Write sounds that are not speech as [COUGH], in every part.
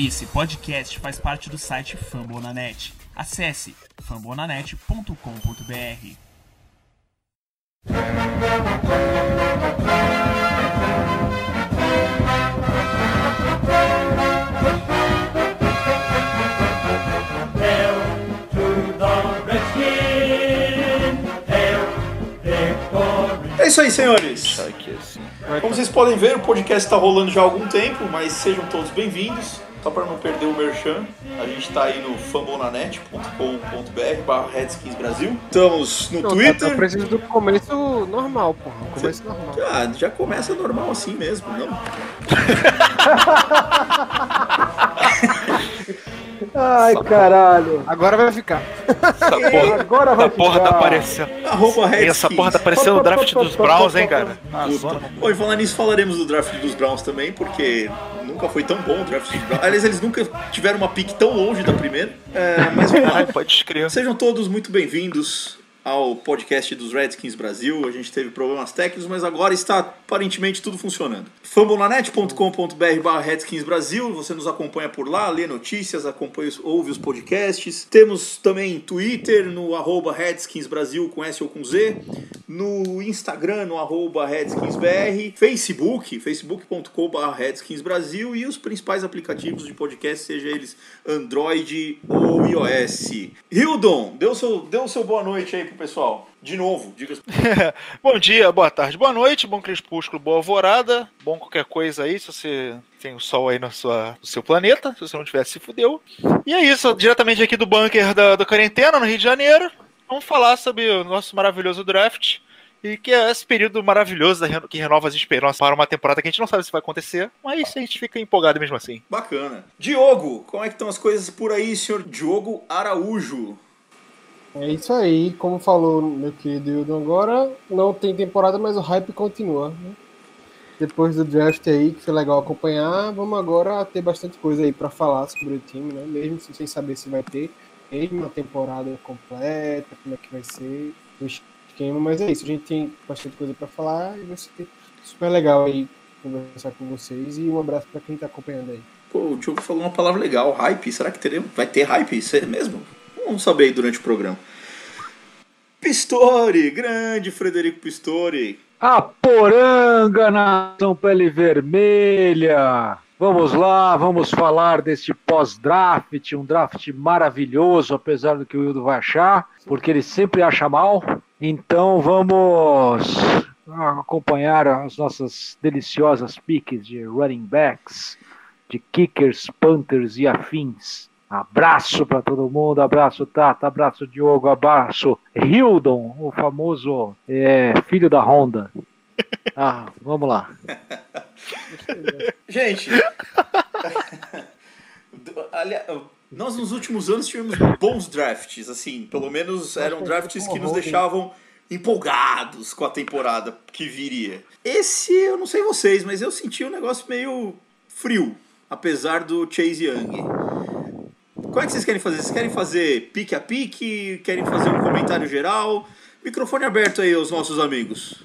Esse podcast faz parte do site Fambonanet. Acesse fambonanet.com.br. É isso aí, senhores. Como vocês podem ver, o podcast está rolando já há algum tempo, mas sejam todos bem-vindos. Só para não perder o merchan, a gente está aí no fambonanet.com.br barra Redskins Brasil. Estamos no Não, Twitter. Tá, precisa do começo normal, porra. O começo normal. Ah, já começa normal assim mesmo, não? [LAUGHS] Ai, caralho. Agora vai ficar. Essa porra, Agora vai essa porra ficar. tá parecendo. Arroba Redskins. Essa porra tá parecendo o draft dos Browns, hein, cara? Hoje, falando nisso, falaremos do draft dos Browns também, porque nunca foi tão bom o draft dos Browns. Aliás, eles nunca tiveram uma pick tão longe da primeira. É, mas vamos lá. Caralho, pode escrever. Sejam todos muito bem-vindos ao podcast dos Redskins Brasil. A gente teve problemas técnicos, mas agora está aparentemente tudo funcionando. fambonanet.com.br barra Redskins Brasil, você nos acompanha por lá, lê notícias, acompanha, ouve os podcasts. Temos também Twitter no arroba Redskins Brasil com S ou com Z, no Instagram no arroba RedskinsBR, Facebook, facebook.com barra Redskins Brasil e os principais aplicativos de podcast, seja eles Android ou iOS. Hildon, dê o seu, dê o seu boa noite aí pro pessoal. De novo, diga [LAUGHS] Bom dia, boa tarde, boa noite, bom crepúsculo, boa alvorada, bom qualquer coisa aí, se você tem o sol aí na sua, no seu planeta, se você não tiver, se fudeu. E é isso, diretamente aqui do bunker da, da quarentena, no Rio de Janeiro, vamos falar sobre o nosso maravilhoso draft. E que é esse período maravilhoso que renova as esperanças para uma temporada que a gente não sabe se vai acontecer, mas a gente fica empolgado mesmo assim. Bacana. Diogo, como é que estão as coisas por aí, senhor Diogo Araújo? É isso aí. Como falou meu querido Hildon agora, não tem temporada, mas o hype continua. né? Depois do draft aí, que foi legal acompanhar, vamos agora ter bastante coisa aí pra falar sobre o time, né? Mesmo sem saber se vai ter mesmo uma temporada completa, como é que vai ser o esquema, mas é isso, a gente tem bastante coisa pra falar e vai ser super legal aí conversar com vocês e um abraço pra quem tá acompanhando aí. Pô, o Diogo falou uma palavra legal, hype. Será que teremos? Vai ter hype? Isso é mesmo? Vamos saber aí durante o programa. Pistori, grande Frederico Pistori. A poranga nação pele vermelha. Vamos lá, vamos falar deste pós-draft, um draft maravilhoso, apesar do que o Wildo vai achar, porque ele sempre acha mal. Então vamos acompanhar as nossas deliciosas piques de running backs, de kickers, punters e afins. Abraço para todo mundo, abraço Tata, abraço Diogo, abraço Hildon, o famoso é, filho da Honda. [LAUGHS] Ah, vamos lá. Gente, aliás, nós nos últimos anos tivemos bons drafts, assim, pelo menos eram drafts que nos deixavam empolgados com a temporada que viria. Esse, eu não sei vocês, mas eu senti um negócio meio frio, apesar do Chase Young. Como é que vocês querem fazer? Vocês querem fazer pique a pique? Querem fazer um comentário geral? Microfone aberto aí aos nossos amigos.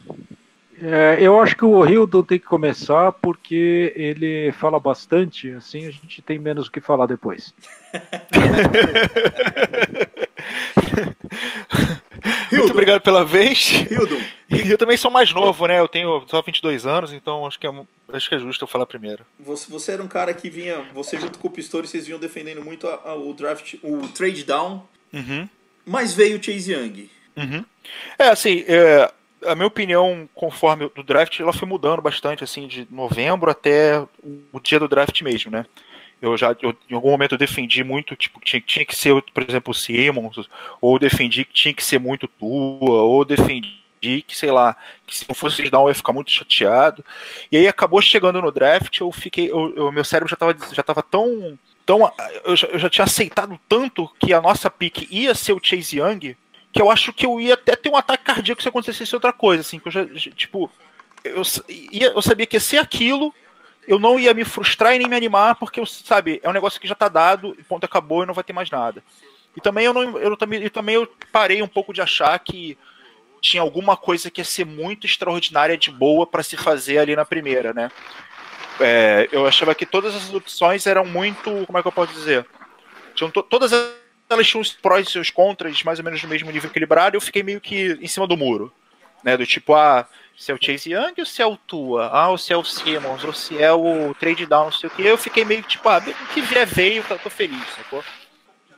É, eu acho que o Hildon tem que começar porque ele fala bastante, assim a gente tem menos o que falar depois. [LAUGHS] Muito obrigado pela vez. Hildon, E eu também sou mais novo, né? Eu tenho só 22 anos, então acho que é, acho que é justo eu falar primeiro. Você, você era um cara que vinha, você junto com o Pistori, vocês vinham defendendo muito a- a- o draft, o trade down, Uhum. mas veio o Chase Young. Uhum. É, assim, é, a minha opinião, conforme o draft, ela foi mudando bastante, assim, de novembro até o dia do draft mesmo, né? Eu já, eu, em algum momento eu defendi muito, tipo, tinha, tinha que ser, por exemplo, o Simmons, ou defendi que tinha que ser muito tua, ou defendi que, sei lá, que se não fosse dar eu ia ficar muito chateado. E aí acabou chegando no draft, eu fiquei, eu, eu- meu cérebro já tava, já tava tão, tão eu, já, eu já tinha aceitado tanto que a nossa pick ia ser o Chase Young, que eu acho que eu ia até ter um ataque cardíaco se acontecesse outra coisa, assim, que eu já, tipo, eu, ia, eu sabia que ia ser aquilo, eu não ia me frustrar e nem me animar, porque, eu, sabe, é um negócio que já tá dado, ponto acabou e não vai ter mais nada. E também eu, não, eu, também, e também eu parei um pouco de achar que tinha alguma coisa que ia ser muito extraordinária de boa para se fazer ali na primeira, né? é, eu achava que todas as opções eram muito. Como é que eu posso dizer? Tinham to, todas elas tinham os prós e seus contras, mais ou menos no mesmo nível equilibrado, eu fiquei meio que em cima do muro. Né, do tipo, ah, se é o Chase Young ou se é o Tua, ah, ou se é o Simmons, ou se é o trade down, não sei o que. Eu fiquei meio tipo, ah, que vier veio, eu tô feliz, sacou?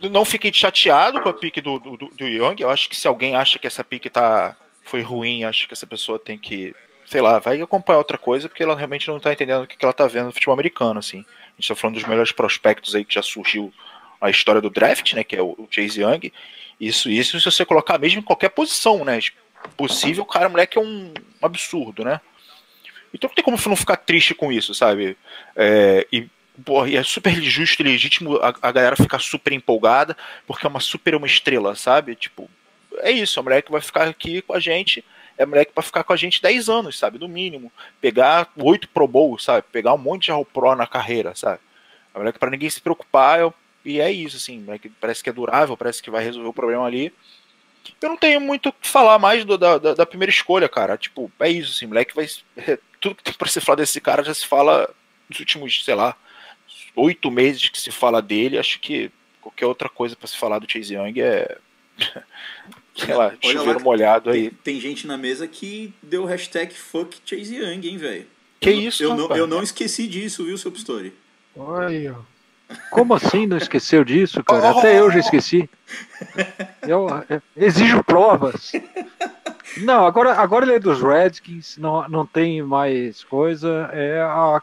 Não fiquei chateado com a pique do, do, do Young. Eu acho que se alguém acha que essa pique tá, foi ruim, acho que essa pessoa tem que sei lá, vai acompanhar outra coisa, porque ela realmente não tá entendendo o que ela tá vendo no futebol americano, assim. A gente tá falando dos melhores prospectos aí que já surgiu a história do draft, né, que é o Chase Young. Isso, isso se você colocar mesmo em qualquer posição, né, possível, o cara, o moleque é um, um absurdo, né. Então não tem como não ficar triste com isso, sabe? É, e, porra, e é super justo e legítimo a, a galera ficar super empolgada, porque é uma super uma estrela, sabe? Tipo, é isso, o moleque vai ficar aqui com a gente é moleque para ficar com a gente 10 anos, sabe? No mínimo. Pegar oito Pro Bowl, sabe? Pegar um monte de All Pro na carreira, sabe? É moleque para ninguém se preocupar. Eu, e é isso, assim. Moleque parece que é durável, parece que vai resolver o problema ali. Eu não tenho muito o que falar mais do, da, da, primeira escolha, cara. Tipo, é isso, assim. Moleque vai. [LAUGHS] Tudo que tem pra se falar desse cara já se fala nos últimos, sei lá, oito meses que se fala dele. Acho que qualquer outra coisa para se falar do Chase Young é. [LAUGHS] sei lá, Olha chuveiro lá, molhado aí. Tem, gente na mesa que deu hashtag fuck Chase Young, hein, velho? Que eu, isso, eu não, eu não esqueci disso, viu, seu Pistori? Olha. Como assim não esqueceu disso, cara? Até eu já esqueci. [LAUGHS] Eu, eu exijo provas. Não, agora, agora ele é dos Redskins, não, não tem mais coisa. É, a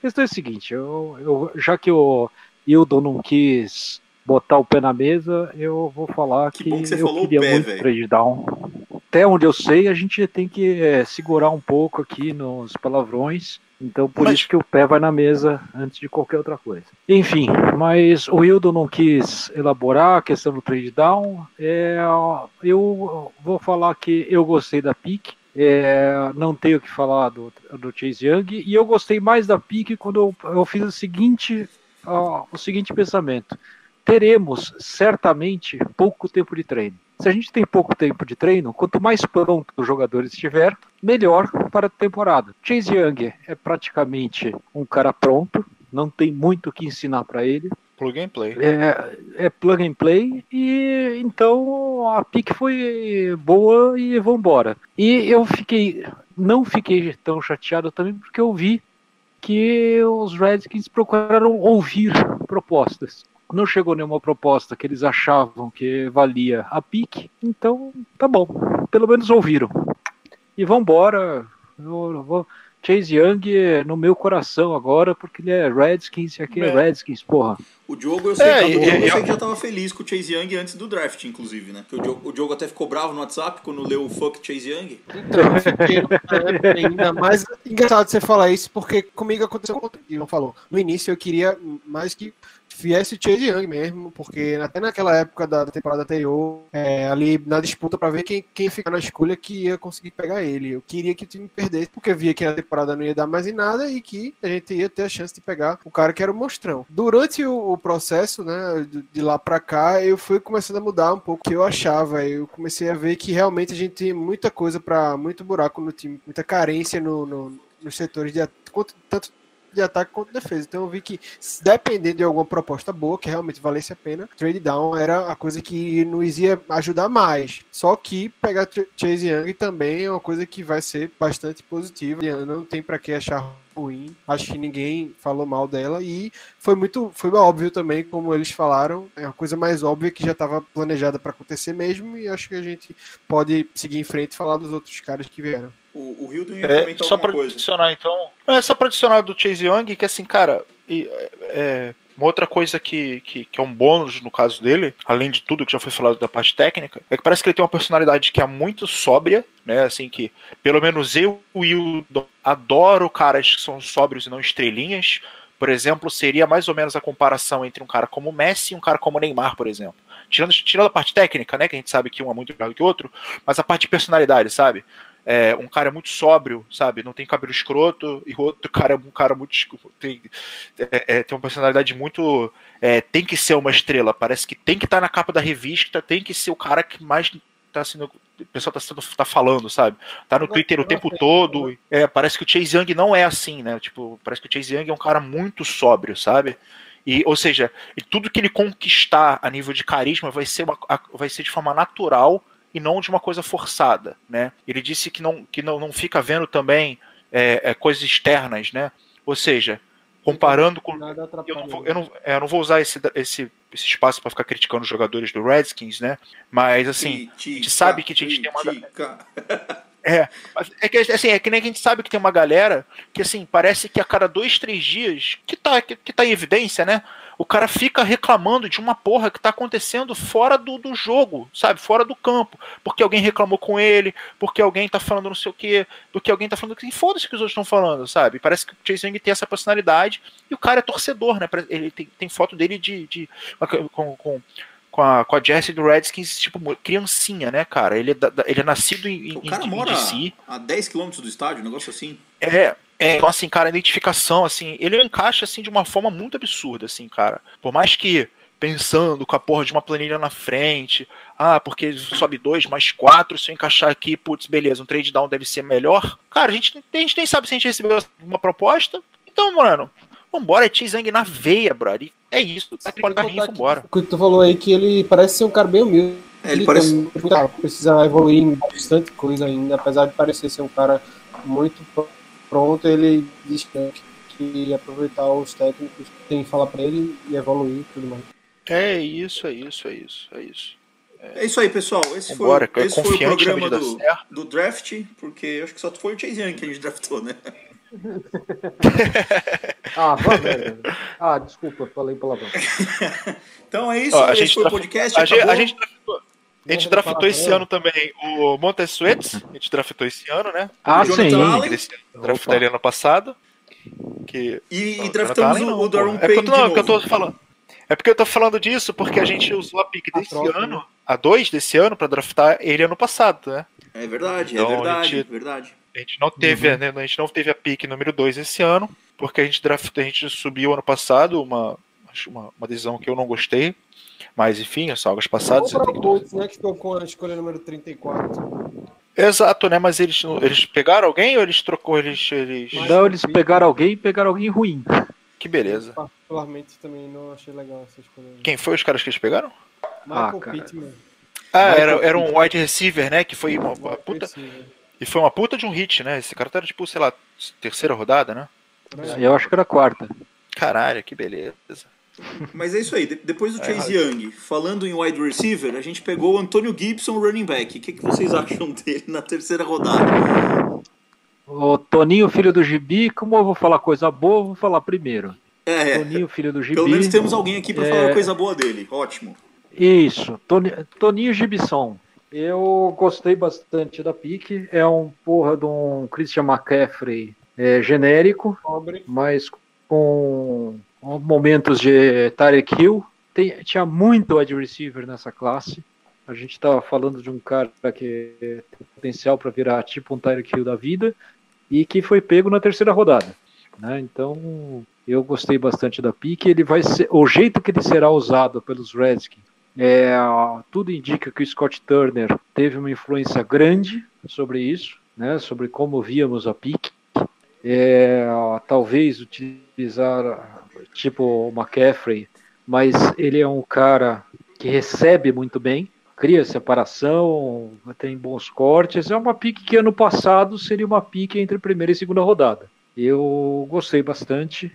questão é a seguinte: eu, eu, já que o Hildon não quis botar o pé na mesa, eu vou falar que, que, que eu queria pé, muito véio. trade down. Até onde eu sei, a gente tem que é, segurar um pouco aqui nos palavrões. Então, por mas... isso que o pé vai na mesa antes de qualquer outra coisa. Enfim, mas o Wildo não quis elaborar a questão do trade down. É, eu vou falar que eu gostei da pick. É, não tenho que falar do, do Chase Young. E eu gostei mais da pick quando eu, eu fiz o seguinte, uh, o seguinte pensamento teremos certamente pouco tempo de treino. Se a gente tem pouco tempo de treino, quanto mais pronto o jogador estiver, melhor para a temporada. Chase Young é praticamente um cara pronto, não tem muito o que ensinar para ele. Plug and play. É, é, plug and play e então a pick foi boa e vambora. E eu fiquei, não fiquei tão chateado também porque eu vi que os Redskins procuraram ouvir [LAUGHS] propostas não chegou nenhuma proposta que eles achavam que valia a pique, então tá bom, pelo menos ouviram. E vambora, eu vou, Chase Young é no meu coração agora, porque ele é Redskins e aqui é, é Redskins, porra. O Diogo, eu sei, é, que, eu, eu sei que já tava feliz com o Chase Young antes do draft, inclusive, né? Porque o Diogo, o Diogo até ficou bravo no WhatsApp quando leu o fuck Chase Young. Então, eu fiquei ainda mais engraçado você falar isso, porque comigo aconteceu o que não falou. No início eu queria mais que viesse o Chase Young mesmo, porque até naquela época da temporada anterior, é, ali na disputa para ver quem, quem ficar na escolha que ia conseguir pegar ele. Eu queria que o time perdesse, porque via que a temporada não ia dar mais em nada e que a gente ia ter a chance de pegar o cara que era o monstrão. Durante o, processo, né, de, de lá para cá, eu fui começando a mudar um pouco o que eu achava. Eu comecei a ver que realmente a gente tem muita coisa para muito buraco no time, muita carência no, no nos setores de tanto de ataque quanto defesa. Então eu vi que, dependendo de alguma proposta boa, que realmente valesse a pena, trade down era a coisa que nos ia ajudar mais. Só que pegar Chase Young também é uma coisa que vai ser bastante positiva. Não tem para que achar ruim. Acho que ninguém falou mal dela e foi muito, foi óbvio também, como eles falaram, é uma coisa mais óbvia que já estava planejada para acontecer mesmo e acho que a gente pode seguir em frente e falar dos outros caras que vieram. O, o Hilton ia é, só para adicionar então, é só para adicionar do Chase Young que assim, cara, e, é, uma outra coisa que, que, que, é um bônus no caso dele, além de tudo que já foi falado da parte técnica, é que parece que ele tem uma personalidade que é muito sóbria, né? Assim que, pelo menos eu e o adoro caras que são sóbrios e não estrelinhas. Por exemplo, seria mais ou menos a comparação entre um cara como Messi e um cara como Neymar, por exemplo. Tirando, tirando a parte técnica, né? Que a gente sabe que um é muito melhor do que o outro, mas a parte de personalidade, sabe? É, um cara muito sóbrio, sabe? Não tem cabelo escroto, e o outro [LAUGHS] cara é um cara muito. Tem, é, é, tem uma personalidade muito. É, tem que ser uma estrela. Parece que tem que estar tá na capa da revista, tem que ser o cara que mais tá sendo. O pessoal tá, sendo, tá falando, sabe? Tá no Twitter o tempo todo. É, parece que o Chase Young não é assim, né? Tipo, parece que o Chase Young é um cara muito sóbrio, sabe? E, ou seja, e tudo que ele conquistar a nível de carisma vai ser, uma, vai ser de forma natural e não de uma coisa forçada, né? Ele disse que não, que não, não fica vendo também é, é, coisas externas, né? Ou seja, comparando com. Eu não vou, eu não, é, eu não vou usar esse, esse, esse espaço para ficar criticando os jogadores do Redskins, né? Mas assim, a gente sabe que a gente tem uma. É, é que, assim, é que nem a gente sabe que tem uma galera que, assim, parece que a cada dois, três dias, que tá, que, que tá em evidência, né? O cara fica reclamando de uma porra que tá acontecendo fora do, do jogo, sabe? Fora do campo. Porque alguém reclamou com ele, porque alguém tá falando não sei o quê, porque alguém tá falando que foda-se o que os outros estão falando, sabe? Parece que o Chase Young tem essa personalidade e o cara é torcedor, né? Ele tem, tem foto dele de. de com, com com a, com a Jessie do Redskins, tipo, criancinha, né, cara? Ele é, ele é nascido em, o cara em, mora DC. a 10 km do estádio, um negócio assim. É, é, então, assim, cara, a identificação, assim, ele encaixa, assim, de uma forma muito absurda, assim, cara. Por mais que pensando com a porra de uma planilha na frente, ah, porque sobe dois mais quatro, se eu encaixar aqui, putz, beleza, um trade down deve ser melhor. Cara, a gente, a gente nem sabe se a gente recebeu uma proposta. Então, mano, vambora, é Tizang na veia, brother. É isso, tá aquele carrinho, vambora. O que tu falou aí que ele parece ser um cara bem humilde. É, ele parece... precisa evoluir em bastante coisa ainda, apesar de parecer ser um cara muito pronto, ele diz que aproveitar os técnicos que tem que falar para ele e evoluir e tudo mais. É isso, é isso, é isso, é isso. É, é isso aí, pessoal. Esse Vambora, foi, esse foi o programa do, do draft, porque acho que só foi o Chase Young que a gente draftou, né? [LAUGHS] ah, velho. Ah, desculpa, falei palavrão. [LAUGHS] então é isso, Ó, esse foi o podcast. A, gente, a gente draftou, a gente draftou esse ano também o Montes Sweats, a gente draftou esse ano, né? Ah, sim. Draftou ele ano passado. Que, e, e draftamos o, o Daron Payne é porque, eu, que eu tô falando. É porque eu tô falando disso porque a gente usou a pick desse troca, ano, né? a 2 desse ano, pra draftar ele ano passado, né? É verdade, é então, é verdade, gente, verdade. A gente não teve, uhum. né, a gente não teve a pick número 2 esse ano, porque a gente draftou, a gente subiu ano passado uma, uma, uma decisão que eu não gostei. Mas enfim, as algas passadas. Ou para Colts, né, que ficou com a escolha número 34. Exato, né? Mas eles, eles pegaram alguém ou eles trocou eles. eles... Não, eles pegaram alguém e pegaram alguém ruim. Que beleza. Particularmente também não achei legal essa escolha. Quem foi os caras que eles pegaram? Michael ah, Pittman. Ah, era, era um wide receiver, né? Que foi uma, uma puta. E foi uma puta de um hit, né? Esse cara tá, tipo, sei lá, terceira rodada, né? Eu acho que era quarta. Caralho, que beleza. Mas é isso aí. depois do é Chase Young, falando em wide receiver, a gente pegou o Antônio Gibson, running back. O que, que vocês acham dele na terceira rodada? O Toninho, filho do Gibi, como eu vou falar coisa boa, vou falar primeiro. É, Toninho, filho do Gibi. Pelo menos temos alguém aqui para é... falar coisa boa dele. Ótimo. Isso, Toni, Toninho Gibson. Eu gostei bastante da pique. É um porra de um Christian McCaffrey é, genérico, Pobre. mas com momentos de Tarek Hill. Tem, tinha muito wide receiver nessa classe. A gente estava falando de um cara que tem potencial para virar tipo um Tyreek Hill da vida e que foi pego na terceira rodada. Né? Então eu gostei bastante da pique. Ele vai ser o jeito que ele será usado pelos Redskins. É, tudo indica que o Scott Turner teve uma influência grande sobre isso, né? Sobre como víamos a pique. É, talvez utilizar tipo o McCaffrey, mas ele é um cara que recebe muito bem, cria separação, tem bons cortes. É uma pique que ano passado seria uma pique entre primeira e segunda rodada. Eu gostei bastante.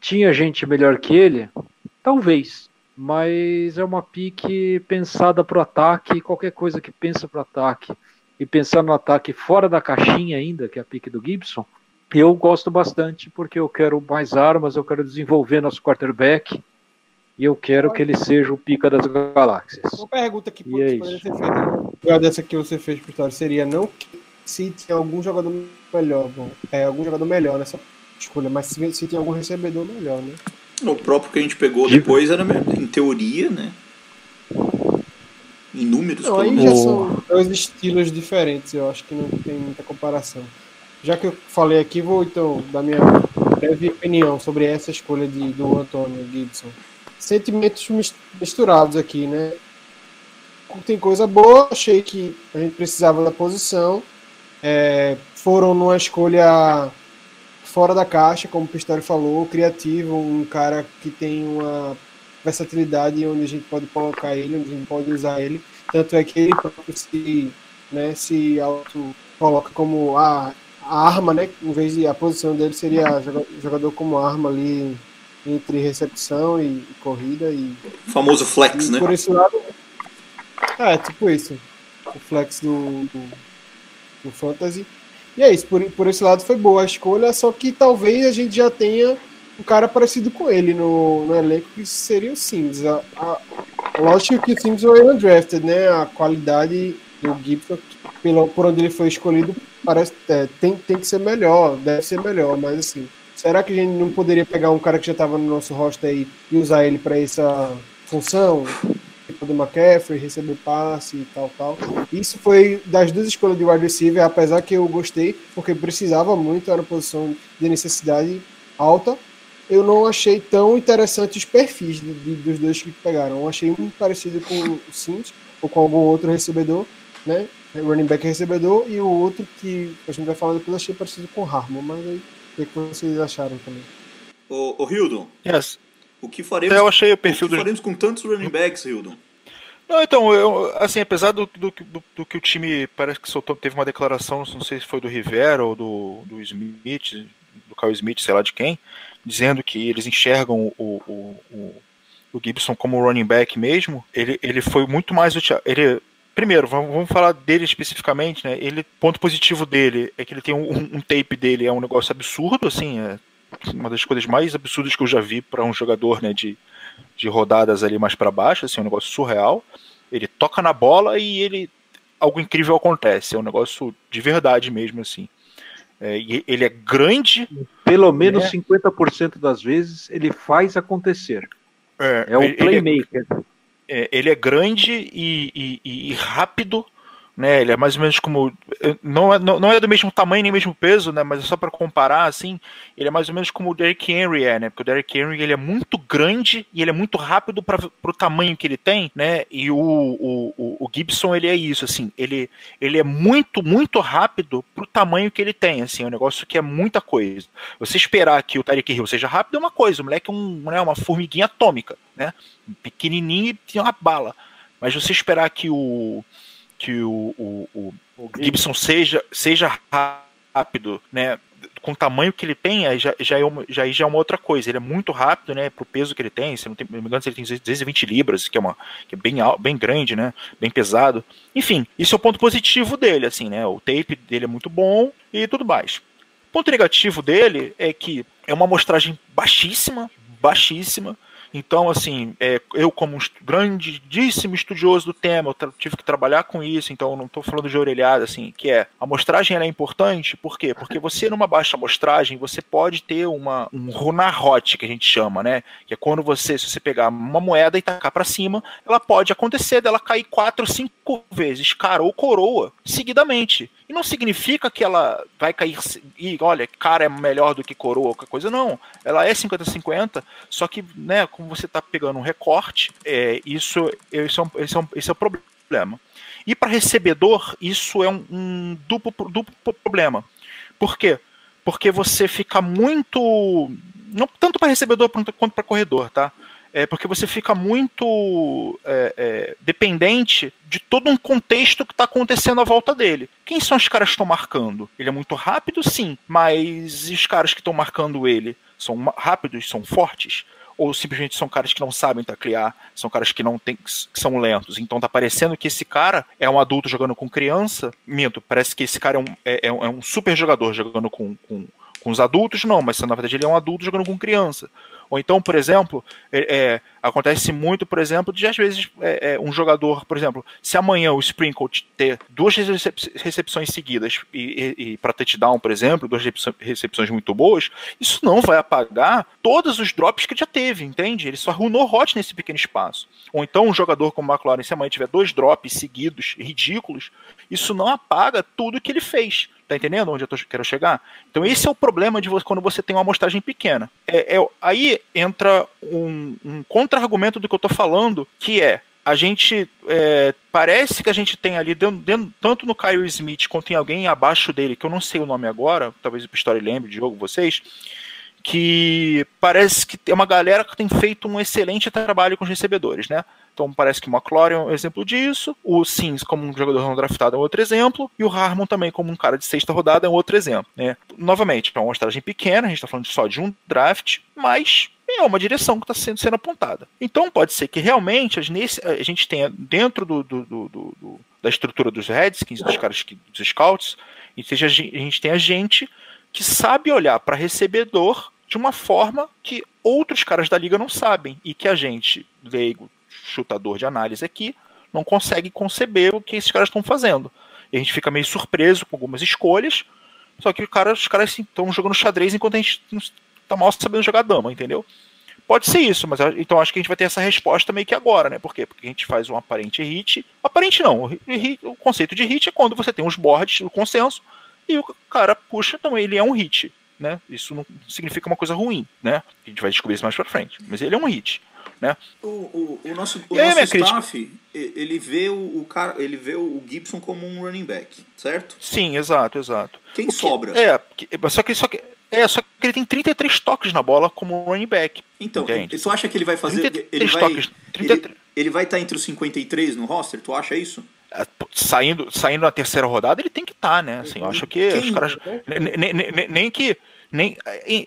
Tinha gente melhor que ele? Talvez. Mas é uma pique pensada para o ataque. Qualquer coisa que pensa para o ataque e pensar no ataque fora da caixinha ainda, que é a pique do Gibson, eu gosto bastante porque eu quero mais armas, eu quero desenvolver nosso quarterback e eu quero que ele seja o pica das galáxias. Uma pergunta que pode, é ser feita, dessa que você fez pro história seria não se tinha algum jogador melhor, bom, é algum jogador melhor nessa escolha, mas se, se tinha algum recebedor melhor, né? O próprio que a gente pegou depois era em teoria, né? Em números, não, aí já são dois estilos diferentes, eu acho que não tem muita comparação. Já que eu falei aqui, vou então dar minha breve opinião sobre essa escolha de, do Antônio Gibson. Sentimentos misturados aqui, né? tem coisa boa, achei que a gente precisava da posição. É, foram numa escolha fora da caixa, como o Pistori falou, criativo, um cara que tem uma versatilidade onde a gente pode colocar ele, onde a gente pode usar ele. Tanto é que ele próprio se, né, se auto coloca como a, a arma, né? Em vez de a posição dele seria jogador como arma ali entre recepção e, e corrida e o famoso flex, e né? Por esse lado, é tipo isso, o flex do, do, do fantasy. E é isso, por, por esse lado foi boa a escolha, só que talvez a gente já tenha um cara parecido com ele no, no elenco, que seria o Sims. A, a, lógico que o Sims foi undrafted, né? A qualidade do Gibson, pelo, por onde ele foi escolhido, parece é, tem, tem que ser melhor, deve ser melhor, mas assim, será que a gente não poderia pegar um cara que já estava no nosso roster aí e usar ele para essa função? Tipo do McCaffrey, receber passe e tal, tal. Isso foi das duas escolhas de wide receiver, apesar que eu gostei, porque precisava muito, era uma posição de necessidade alta. Eu não achei tão interessante os perfis de, de, dos dois que pegaram. Eu achei muito parecido com o Sims ou com algum outro recebedor, né? Running back recebedor, e o outro que a gente vai falar depois, achei parecido com o Harmon, mas aí o que vocês acharam também? Ô, ô Hildon, Yes. o que faremos, Eu achei o o perfil que do. faremos com tantos running backs, Hildon? Não, então, eu, assim, apesar do, do, do, do que o time parece que soltou, teve uma declaração, não sei se foi do Rivera ou do, do Smith, do Kyle Smith, sei lá de quem, dizendo que eles enxergam o, o, o, o Gibson como running back mesmo, ele, ele foi muito mais. Ele, primeiro, vamos, falar dele especificamente, né? Ele, ponto positivo dele é que ele tem um, um tape dele, é um negócio absurdo, assim, é uma das coisas mais absurdas que eu já vi para um jogador, né, de, de rodadas ali mais para baixo, assim, é um negócio surreal. Ele toca na bola e ele algo incrível acontece, é um negócio de verdade mesmo, assim. É, e ele é grande, Pelo menos É. 50% das vezes ele faz acontecer. é, É o ele- ele playmaker. é, ele é grande e, e- e- e rápido, né? Ele é mais ou menos como não é, não, é do mesmo tamanho nem mesmo peso, né? Mas é só para comparar assim, ele é mais ou menos como o Derrick Henry é, né? Porque o Derrick Henry ele é muito grande e ele é muito rápido para o tamanho que ele tem, né? E o, o, o- o Gibson ele é isso, assim, ele ele é muito muito rápido pro tamanho que ele tem, assim, é um negócio que é muita coisa. Você esperar que o Tyreek Hill seja rápido é uma coisa, o moleque é um, né, uma formiguinha atômica, né? Pequenininho e tem uma bala. Mas você esperar que o que o, o, o- o Gibson seja, seja rápido, né? Com o tamanho que ele tem, aí já, já, é uma, já, já é uma outra coisa. Ele é muito rápido, né? Pro peso que ele tem. Se não, tem, me engano, ele tem 220 libras, que é, uma, que é bem, bem grande, né? Bem pesado. Enfim, isso é o ponto positivo dele, assim, né? O tape dele é muito bom e tudo mais. O ponto negativo dele é que é uma amostragem baixíssima, baixíssima. Então, assim, é, eu como um grandíssimo estudioso do tema, eu tive que trabalhar com isso, então eu não estou falando de orelhada, assim, que é, a amostragem é importante, por quê? Porque você numa baixa amostragem, você pode ter uma, um runarrote, que a gente chama, né? Que é quando você, se você pegar uma moeda e tacar para cima, ela pode acontecer dela cair quatro, cinco vezes, cara ou coroa, seguidamente. E não significa que ela vai cair e olha, cara é melhor do que coroa qualquer coisa, não. Ela é 50-50, só que, né, como você está pegando um recorte, é, isso, isso, é um, esse, é um, esse é o problema. E para recebedor, isso é um, um duplo, duplo problema. Por quê? Porque você fica muito. Não tanto para recebedor quanto para corredor, tá? É porque você fica muito é, é, dependente de todo um contexto que está acontecendo à volta dele. Quem são os caras que estão marcando? Ele é muito rápido, sim, mas os caras que estão marcando ele são rápidos, são fortes? Ou simplesmente são caras que não sabem taclear, são caras que não tem, que são lentos. Então tá parecendo que esse cara é um adulto jogando com criança. Minto, parece que esse cara é um, é, é um- é super jogador jogando com, com, com os adultos, não, mas na verdade ele é um adulto jogando com criança. Ou então, por exemplo, é, é, acontece muito, por exemplo, de às vezes é, é, um jogador, por exemplo, se amanhã o Sprinkle ter duas recep- recepções seguidas e, e, e para touchdown, por exemplo, duas recepções muito boas, isso não vai apagar todos os drops que já teve, entende? Ele só runou hot nesse pequeno espaço. Ou então um jogador como o McLaren, se amanhã tiver dois drops seguidos, ridículos, isso não apaga tudo que ele fez. Tá entendendo onde eu tô- quero chegar? Então esse é o problema de você, quando você tem uma amostragem pequena. É, é- aí entra um, um contra-argumento do que eu tô falando, que é a gente é, parece que a gente tem ali, dentro, dentro, tanto no Kyle Smith quanto em alguém abaixo dele, que eu não sei o nome agora, talvez o Pistori lembre de jogo vocês, que parece que tem uma galera que tem feito um excelente trabalho com os recebedores, né? Então parece que o McLaurin é um exemplo disso, o Sims como um jogador não draftado é um outro exemplo, e o Harmon também como um cara de sexta rodada é um outro exemplo. Né? Novamente, é uma amostragem pequena, a gente está falando só de um draft, mas é uma direção que está sendo, sendo apontada. Então pode ser que realmente a gente tenha dentro do, do, do, do da estrutura dos Redskins, dos caras que, dos scouts, e seja, a gente tenha gente que sabe olhar para recebedor de uma forma que outros caras da liga não sabem e que a gente, leigo, chutador de análise aqui, não consegue conceber o que esses caras estão fazendo. E a gente fica meio surpreso com algumas escolhas, só que cara, os caras estão assim, jogando xadrez enquanto a gente está mal sabendo jogar dama, entendeu? Pode ser isso, mas então acho que a gente vai ter essa resposta meio que agora, né? Por quê? Porque a gente faz um aparente hit. Aparente não, o, conceito de hit é quando você tem os boards, o consenso, e o cara puxa, então ele é um hit, né? Isso não significa uma coisa ruim, né? A gente vai descobrir isso mais pra frente, mas ele é um hit né? O, o, o nosso, o nosso staff, ele vê o, o, cara, ele vê o Gibson como um running back, certo? Sim, exato, exato. Quem que, sobra? É, só que, só que é, só que ele tem 33 toques na bola como running back. Então, entende? tu acha que ele vai fazer ele vai, toques, 33... ele, ele vai estar tá entre os 53 no roster? Tu acha isso? É, saindo, saindo na terceira rodada, ele tem que estar, tá, né? Assim, eu acho que Quem? os caras. Nem, nem, nem que. Nem,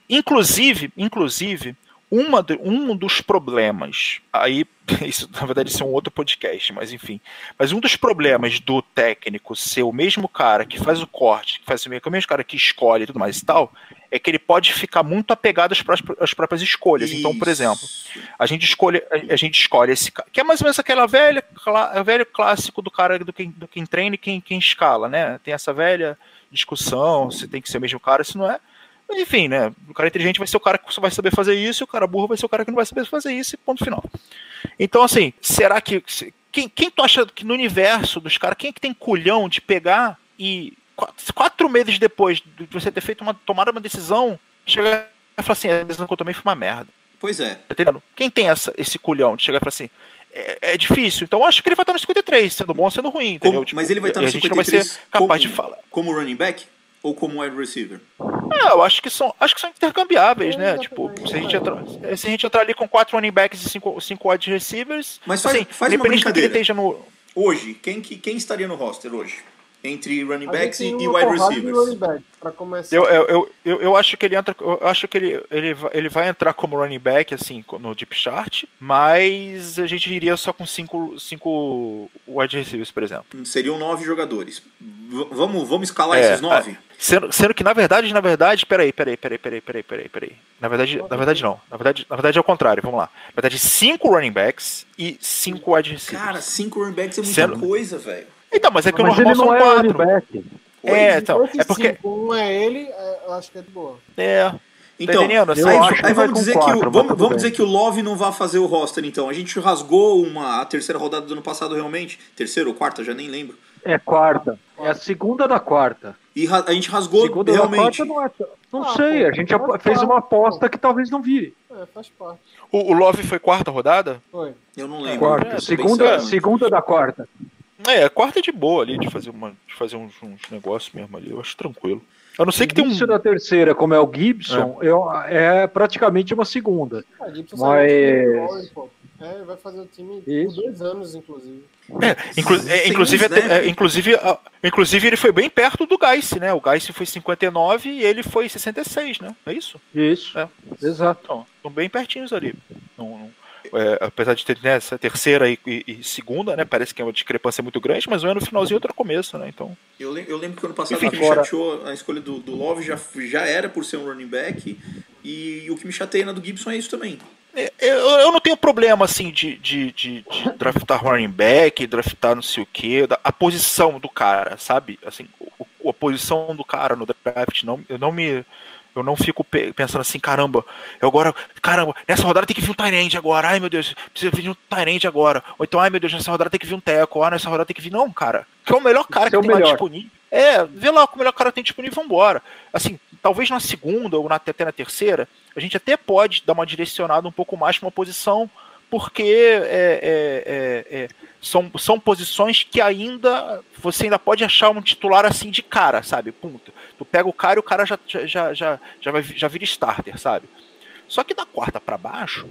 inclusive, inclusive, uma, um dos problemas, aí, [LAUGHS] isso na verdade isso é um outro podcast, mas enfim, mas um dos problemas do técnico ser o mesmo cara que faz o corte, que faz o mesmo cara que escolhe e tudo mais e tal, é que ele pode ficar muito apegado às, às próprias escolhas. Isso. Então, por exemplo, a gente escolhe, a, gente escolhe esse cara, que é mais ou menos aquela velha, clá, velho clássico do cara do quem, do quem treina e quem, quem escala, né? Tem essa velha discussão se tem que ser o mesmo cara, se não é. Mas enfim, né? O cara inteligente vai ser o cara que vai saber fazer isso, e o cara burro vai ser o cara que não vai saber fazer isso, e ponto final. Então, assim, será que. Quem, quem tu acha que no universo dos caras, quem é que tem culhão de pegar e quatro, quatro meses depois de você ter feito uma. tomada uma decisão, chegar e falar assim, a decisão que eu tomei foi uma merda. Pois é. Entendendo? Quem tem essa, esse culhão de chegar e falar assim, é, é, difícil. Então acho que ele vai estar no 53, sendo bom ou sendo ruim. Como, tipo, mas ele vai estar no 53 a gente não vai ser capaz como, de falar. Como running back? Ou como wide receiver? É, eu acho que são, acho que são intercambiáveis, é, né? Tipo, se a, gente entrar, se a gente entrar ali com quatro running backs e cinco, cinco wide receivers, mas faz, assim, faz uma brincadeira. Que no... Hoje, quem, que, quem estaria no roster hoje? Entre running backs e, e wide receivers. Back, eu, eu, eu, eu, acho que ele entra. Eu acho que ele, ele, ele vai entrar como running back, assim, no deep chart, mas a gente iria só com cinco, cinco wide receivers, por exemplo. Seriam nove jogadores. V vamos, vamos escalar é, esses nove? É. Sendo, sendo que, na verdade, na verdade, peraí, peraí, peraí, peraí, peraí, peraí, peraí. Na verdade, na verdade não. Na verdade, na verdade é o contrário, vamos lá. Na verdade, cinco running backs e cinco wide receivers. Cara, cinco running backs é muita sendo... coisa, velho. Então, mas é que o normal são é quatro. É, então, é porque... Cinco, um é ele, é, eu acho que é de boa. É, então, tá aí, aí vamos, dizer quatro, que o, vamos, vamos dizer que o Love não vai fazer o roster, então. A gente rasgou uma, a terceira rodada do ano passado realmente. Terceira ou quarta, já nem lembro. É quarta. É a segunda da quarta. E a gente rasgou segunda realmente. não é. Não ah, sei, pô, a gente fez uma aposta que talvez não vire. É, faz parte. O, o Love foi quarta rodada? Foi. Eu não lembro. Quarta. É, segunda, segunda da quarta. É, a quarta é de boa ali, de fazer, uma, de fazer uns, uns negócios mesmo ali. Eu acho tranquilo. A não ser que tem um. da terceira, como é o Gibson, é, eu, é praticamente uma segunda. Ah, Gibson mas. É, vai fazer o time Isso. por dois anos, inclusive. É, inclu é, inclusive, né? é, inclusive, inclusive, ele foi bem perto do Geiss, né? O Geiss foi 59 e ele foi 66, né? É isso? Isso. É. Exato. Então, estão bem pertinhos ali. Não, não, é, apesar de ter né, essa terceira e, e, segunda, né? Parece que é uma discrepância muito grande, mas um é no finalzinho e outro é começo, né? Então. Eu, lembro, eu lembro que ano passado Enfim, o que me chateou a escolha do, do Love já, já era por ser um running back. E, e o que me chateia na do Gibson é isso também. É, eu, eu não tenho problema assim de, de, de, de draftar running back, draftar não sei o que, a posição do cara, sabe? Assim, a posição do cara no draft não, eu não me eu não fico pensando assim, caramba, eu agora, caramba, nessa rodada tem que vir um Tyrande agora, ai meu Deus, precisa vir um Tyrande agora. Ou então, ai meu Deus, nessa rodada tem que vir um Teco, ah, nessa rodada tem que vir. Não, cara, que é o melhor cara que é tem lá disponível. É, vê lá o que o melhor cara tem disponível e vambora. Assim, talvez na segunda ou na, até na terceira, a gente até pode dar uma direcionada um pouco mais para uma posição porque é, é, é, é, são, são posições que ainda você ainda pode achar um titular assim de cara, sabe? Ponto. Tu pega o cara e o cara já, já, já, já, vai, já vira starter, sabe? Só que da quarta para baixo.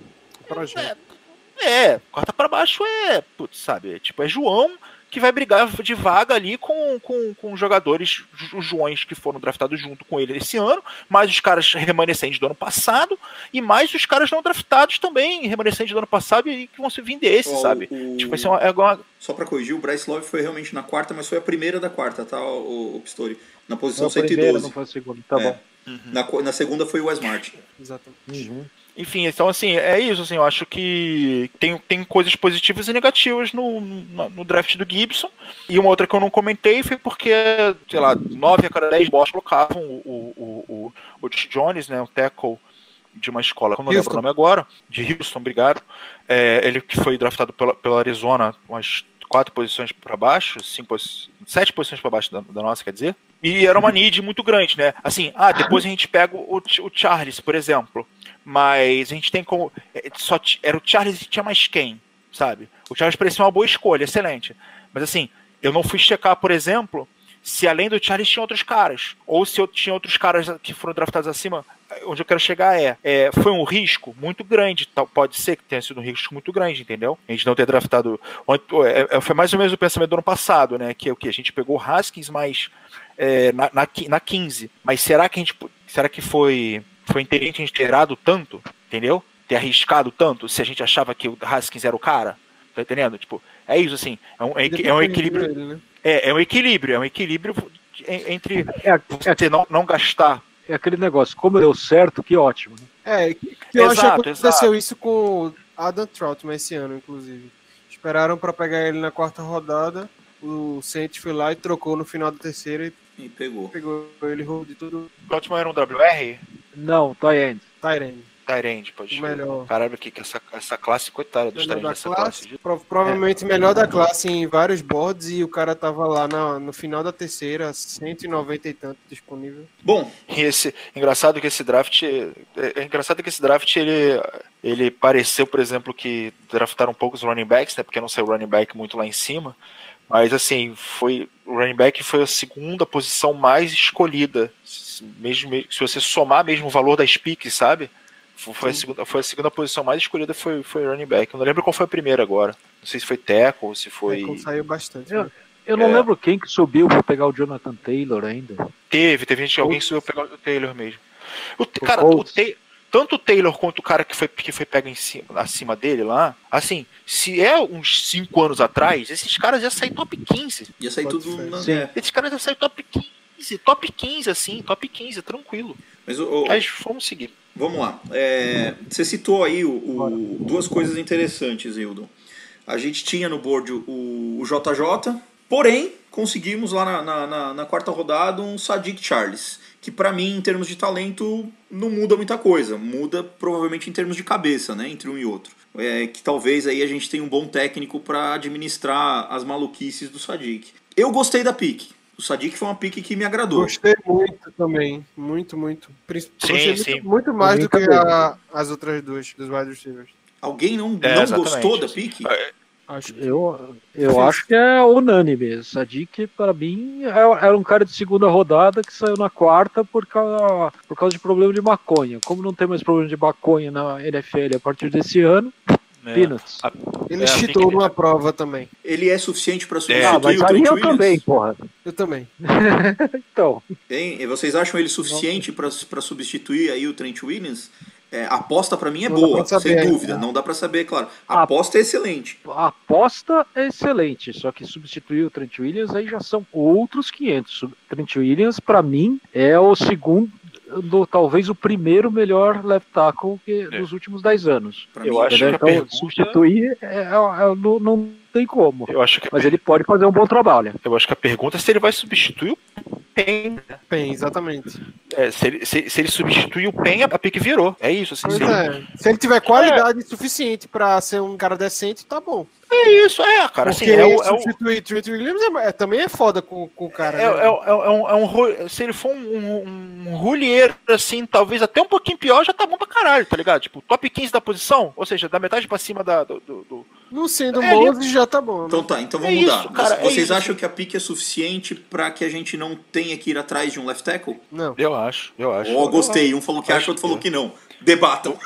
É, é, quarta para baixo é, putz, sabe? Tipo, é João que vai brigar de vaga ali com, com, com jogadores, os Joões que foram draftados junto com ele esse ano, mais os caras remanescentes do ano passado, e mais os caras não draftados também, remanescentes do ano passado, e que vão se vir desse, oh, sabe? O... Tipo, assim, é uma... Só pra corrigir, o Bryce Love foi realmente na quarta, mas foi a primeira da quarta, tá, o, o Pistori? Na posição não, 112. Primeira, não foi a segunda, tá é. bom. Uhum. Na, na segunda foi o Wes Martin. Exatamente. Uhum. Enfim, então assim, é isso, assim, eu acho que tem, tem coisas positivas e negativas no, no, no, draft do Gibson. E uma outra que eu não comentei foi porque, sei lá, 9 a cada 10 boss colocavam o, o, o, o Jones, né, o tackle de uma escola, como não lembro o nome agora, de Houston, obrigado. É, ele que foi draftado pela, pela Arizona, umas quatro posições para baixo, cinco, sete posições para baixo da, da, nossa, quer dizer. E era uma need muito grande, né? Assim, ah, depois a gente pega o, o Charles, por exemplo. Mas a gente tem como. É, só era o Charles e tinha mais quem, sabe? O Charles parecia uma boa escolha, excelente. Mas assim, eu não fui checar, por exemplo, se além do Charles tinha outros caras. Ou se eu tinha outros caras que foram draftados acima. Onde eu quero chegar é, é foi um risco muito grande. Pode ser que tenha sido um risco muito grande, entendeu? A gente não ter draftado. É, é, foi mais ou menos o pensamento do ano passado, né? Que é o que? A gente pegou Haskins mais é, na, na, na 15. Mas será que a gente. Será que foi foi inteligente a gente ter tanto, entendeu? Ter arriscado tanto, se a gente achava que o Haskins era o cara, tá entendendo? Tipo, é isso assim, é um, é, é um equilíbrio. né? é, é um equilíbrio, é um equilíbrio entre é, é, você não, não gastar. É aquele negócio, como deu certo, que ótimo. Né? É, que, que eu exato, acho que aconteceu exato. isso com Adam Troutman esse ano, inclusive. Esperaram para pegar ele na quarta rodada, o Saints foi lá e trocou no final da terceira e e pegou. Pegou ele de tudo. Gottman era um WR? Não, Tyrend. Tyrend. Tyrend, pode melhor. Caralho, que, que essa, essa classe, coitada dos Tyrend dessa classe. classe. Pro, provavelmente é. melhor da classe em vários boards e o cara tava lá na, no final da terceira, 190 e tanto disponível. Bom. E esse, engraçado que esse draft, é, é engraçado que esse draft ele, ele pareceu, por exemplo, que draftaram poucos running backs, né, porque não saiu running back muito lá em cima, mas assim, foi o running back foi a segunda posição mais escolhida. Mesmo, se você somar mesmo o valor das piques, sabe? Foi a, segunda, foi a segunda posição mais escolhida foi, foi running back. Eu não lembro qual foi a primeira agora. Não sei se foi Teco ou se foi. Teco saiu bastante. Eu, né? eu não é. lembro quem que subiu para pegar o Jonathan Taylor ainda. Teve, teve gente, alguém subiu para pegar o Taylor mesmo. O, cara, o, Taylor tanto o Taylor quanto o cara que foi, que foi pego em cima, acima dele lá, assim, se é uns 5 anos atrás, esses caras já saem top 15. Ia sair tudo na... é. Esses caras já saem top 15, top 15, assim, top 15, tranquilo. Mas, o, Mas vamos seguir. Vamos lá. É, você citou aí o, o, duas coisas interessantes, Hildon. A gente tinha no board o, o JJ, porém, conseguimos lá na, na, na, na quarta rodada um Sadiq Charles que para mim, em termos de talento, não muda muita coisa. Muda provavelmente em termos de cabeça, né, entre um e outro. É, que talvez aí a gente tenha um bom técnico para administrar as maluquices do Sadiq. Eu gostei da pique. O Sadiq foi uma pique que me agradou. Gostei muito também. Muito, muito. Sim, sim. Muito, muito mais do que a, as outras duas, dos wide receivers. Alguém não, é, não gostou da pique? É, Acho que... Eu, eu acho que é unânime. Sadik, para mim, é, era um cara de segunda rodada que saiu na quarta por causa, por causa de problema de maconha. Como não tem mais problema de maconha na NFL a partir desse ano, é. Peanuts. Ele é, cheatou numa prova também. Ele é suficiente para substituir ah, mas o Trent eu também, porra. Eu também. [LAUGHS] então. Hein? Vocês acham ele suficiente para substituir aí o Trent Williams? É, a aposta para mim é não boa, sem dúvida. Né? Não dá para saber, claro. A aposta é excelente. A aposta é excelente, só que substituir o Trent Williams aí já são outros 500. O Trent Williams, para mim, é o segundo, do, talvez o primeiro melhor left tackle que, é. dos últimos 10 anos. Pra eu mim, acho que então, pergunta... substituir é, é, é, não, não, tem como. Eu acho que Mas per... ele pode fazer um bom trabalho. Eu acho que a pergunta é se ele vai substituir o Pen. Pen, exatamente. É, se, ele, se, se ele substituir o Penha, a pique virou. É isso, assim. Se ele- é. Se ele tiver qualidade suficiente pra ser um cara decente, tá bom. É isso, é, cara. Assim, Porque é, o, é, o, substituir Trent Williams é- é- também é foda com, com o cara. é, é, né? é, é um, é um Se ele for um, um, um assim, talvez até um pouquinho pior, já tá bom pra caralho, tá ligado? Tipo, top 15 da posição, ou seja, da metade pra cima da, do, do- do- Não sendo É, Moses já tá bom. né? Então tá, então É vamos mudar. isso, cara, é Vocês isso. acham que a pique é suficiente pra que a gente não tenha que ir atrás de um left tackle? Não. Eu acho, eu acho. Ó, gostei. Um falou que Acho acha, outro falou que- que não. Debatam.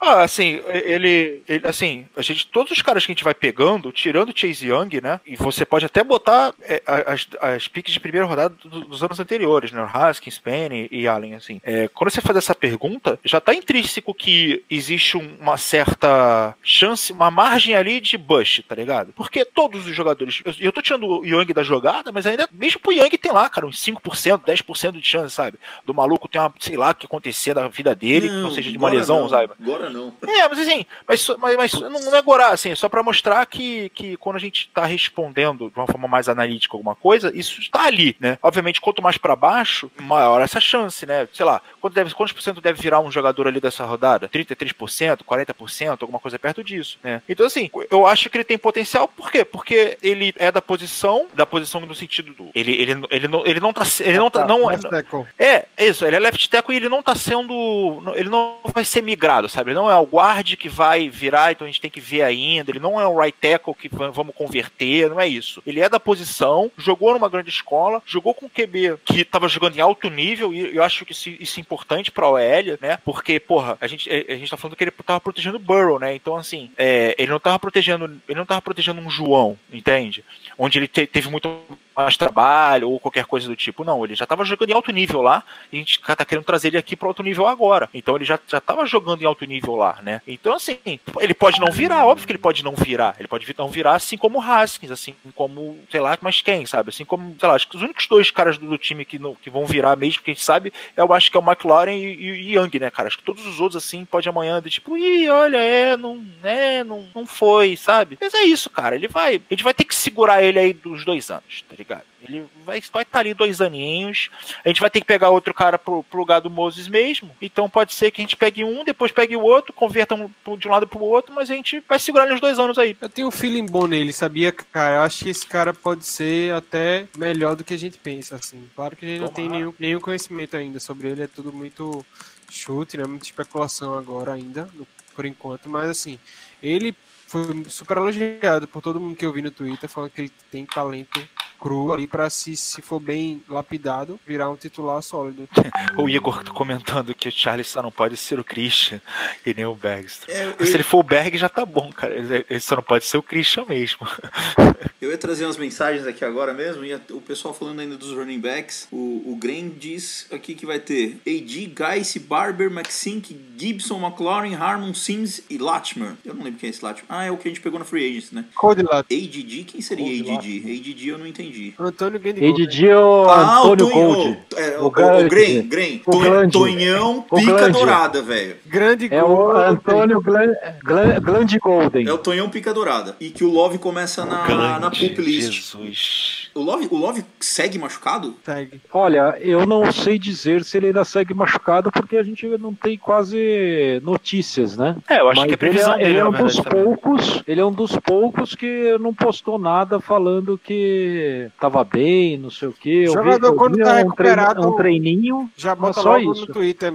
Ah, assim, ele, ele- assim, a gente, todos os caras que a gente vai pegando, tirando Chase Young, né? E você pode até botar é, as, as piques de primeira rodada do- dos anos anteriores, né? Haskins, Penny e Allen, assim. É, quando você faz essa pergunta, já tá intrínseco que existe um- uma certa chance, uma margem ali de bust, tá ligado? Porque todos os jogadores, eu, eu tô tirando o Young da jogada, mas ainda, mesmo pro Young tem lá, cara, uns 5%, 10% de chance, sabe? Do maluco tem uma, sei lá, o que acontecer na vida dele, que não seja de uma agora lesão, não, sabe? Agora não. É, mas assim, mas, mas, mas não, não é gorar, assim, é só pra mostrar que, que quando a gente tá respondendo de uma forma mais analítica alguma coisa, isso está ali, né? Obviamente, quanto mais pra baixo, maior essa chance, né? Sei lá, quanto deve, quantos por cento deve virar um jogador ali dessa rodada? 33%, 40%, alguma coisa perto disso, né? Então, assim, eu acho que ele tem potencial, por quê? Porque ele é da posição, da posição no sentido do. Ele, ele, ele, não, ele não tá. Ele não tá. Não, Left tackle. é, é isso, ele é left tackle e ele não tá sendo. Ele não vai ser migrado, sabe? Ele não é o guard que vai virar, então a gente tem que ver ainda. Ele não é o right tackle que va- vamos converter, não é isso. Ele é da posição, jogou numa grande escola, jogou com um QB que tava jogando em alto nível, e eu acho que isso, isso é importante pra OL, né? Porque, porra, a gente, a gente tá falando que ele tava protegendo o Burrow, né? Então, assim, é, ele não tava protegendo. Ele não tava protegendo um João, entende? Onde ele te- teve muito mais trabalho ou qualquer coisa do tipo. Não, ele já estava jogando em alto nível lá e a gente tá querendo trazer ele aqui para alto nível agora. Então ele já, já tava jogando em alto nível lá, né? Então, assim, ele pode não virar, óbvio que ele pode não virar. Ele pode não virar assim como o Haskins, assim como, sei lá, mas quem, sabe? Assim como, sei lá, acho que os únicos dois caras do, do time que, não, que vão virar mesmo, que a gente sabe, eu acho que é o McLaren e, e, e Young, né, cara? Acho que todos os outros, assim, pode amanhã, de tipo, ih, olha, é, não, é, não, não foi, sabe? Mas é isso, cara. Ele vai, a gente vai ter que segurar ele aí dos dois anos, tá? Ele vai estar vai ali dois aninhos. A gente vai ter que pegar outro cara pro, pro lugar do Moses mesmo. Então pode ser que a gente pegue um, depois pegue o outro, converta um de um lado pro outro, mas a gente vai segurar ele uns dois anos aí. Eu tenho um feeling bom nele, sabia, cara? Eu acho que esse cara pode ser até melhor do que a gente pensa, assim. Claro que a gente não tem Tomara. nenhum, nenhum conhecimento ainda sobre ele, é tudo muito chute, né? Muita especulação agora ainda, por enquanto, mas assim, ele foi super elogiado por todo mundo que eu vi no Twitter, falando que ele tem talento cru ali pra se, se for bem lapidado, virar um titular sólido. [LAUGHS] O Igor comentando que o Charles só não pode ser o Christian e nem o Bergstrom. É, Se ele for o Berg, já tá bom, cara. Ele só não pode ser o Christian mesmo. [LAUGHS] eu ia trazer umas mensagens aqui agora mesmo, e o pessoal falando ainda dos running backs. O, o Gren diz aqui que vai ter AD, Geis, Barber, McSink, Gibson, McLaurin, Harmon, Sims e Latimer. Eu não lembro quem é esse Latimer. Ah, é o que a gente pegou na Free Agents, né? Code lá, ADD? Quem seria Cody ADD? ADD eu não entendi. Antônio Gandigol. ADD é o Antônio Tonho- Gold. o- é, O o, o, Glande. Gren, Gren. O. Tonhão, O pica dourada, velho. Grande É o Antônio Glan- Glan- Gland Golden. É o Tonhão pica dourada. E que o Love começa na, na List. Jesus. O Love, o Love segue machucado? Segue. Olha, eu não sei dizer se ele ainda segue machucado porque a gente não tem quase notícias, né? É, eu acho Mas que a previsão ele, é- dele, ele é um dos também. poucos, ele é um dos poucos que não postou nada falando que tava bem, não sei o quê. Eu Jogador, eu quando tá um, recuperado- um treininho, Já bota só logo isso. no Twitter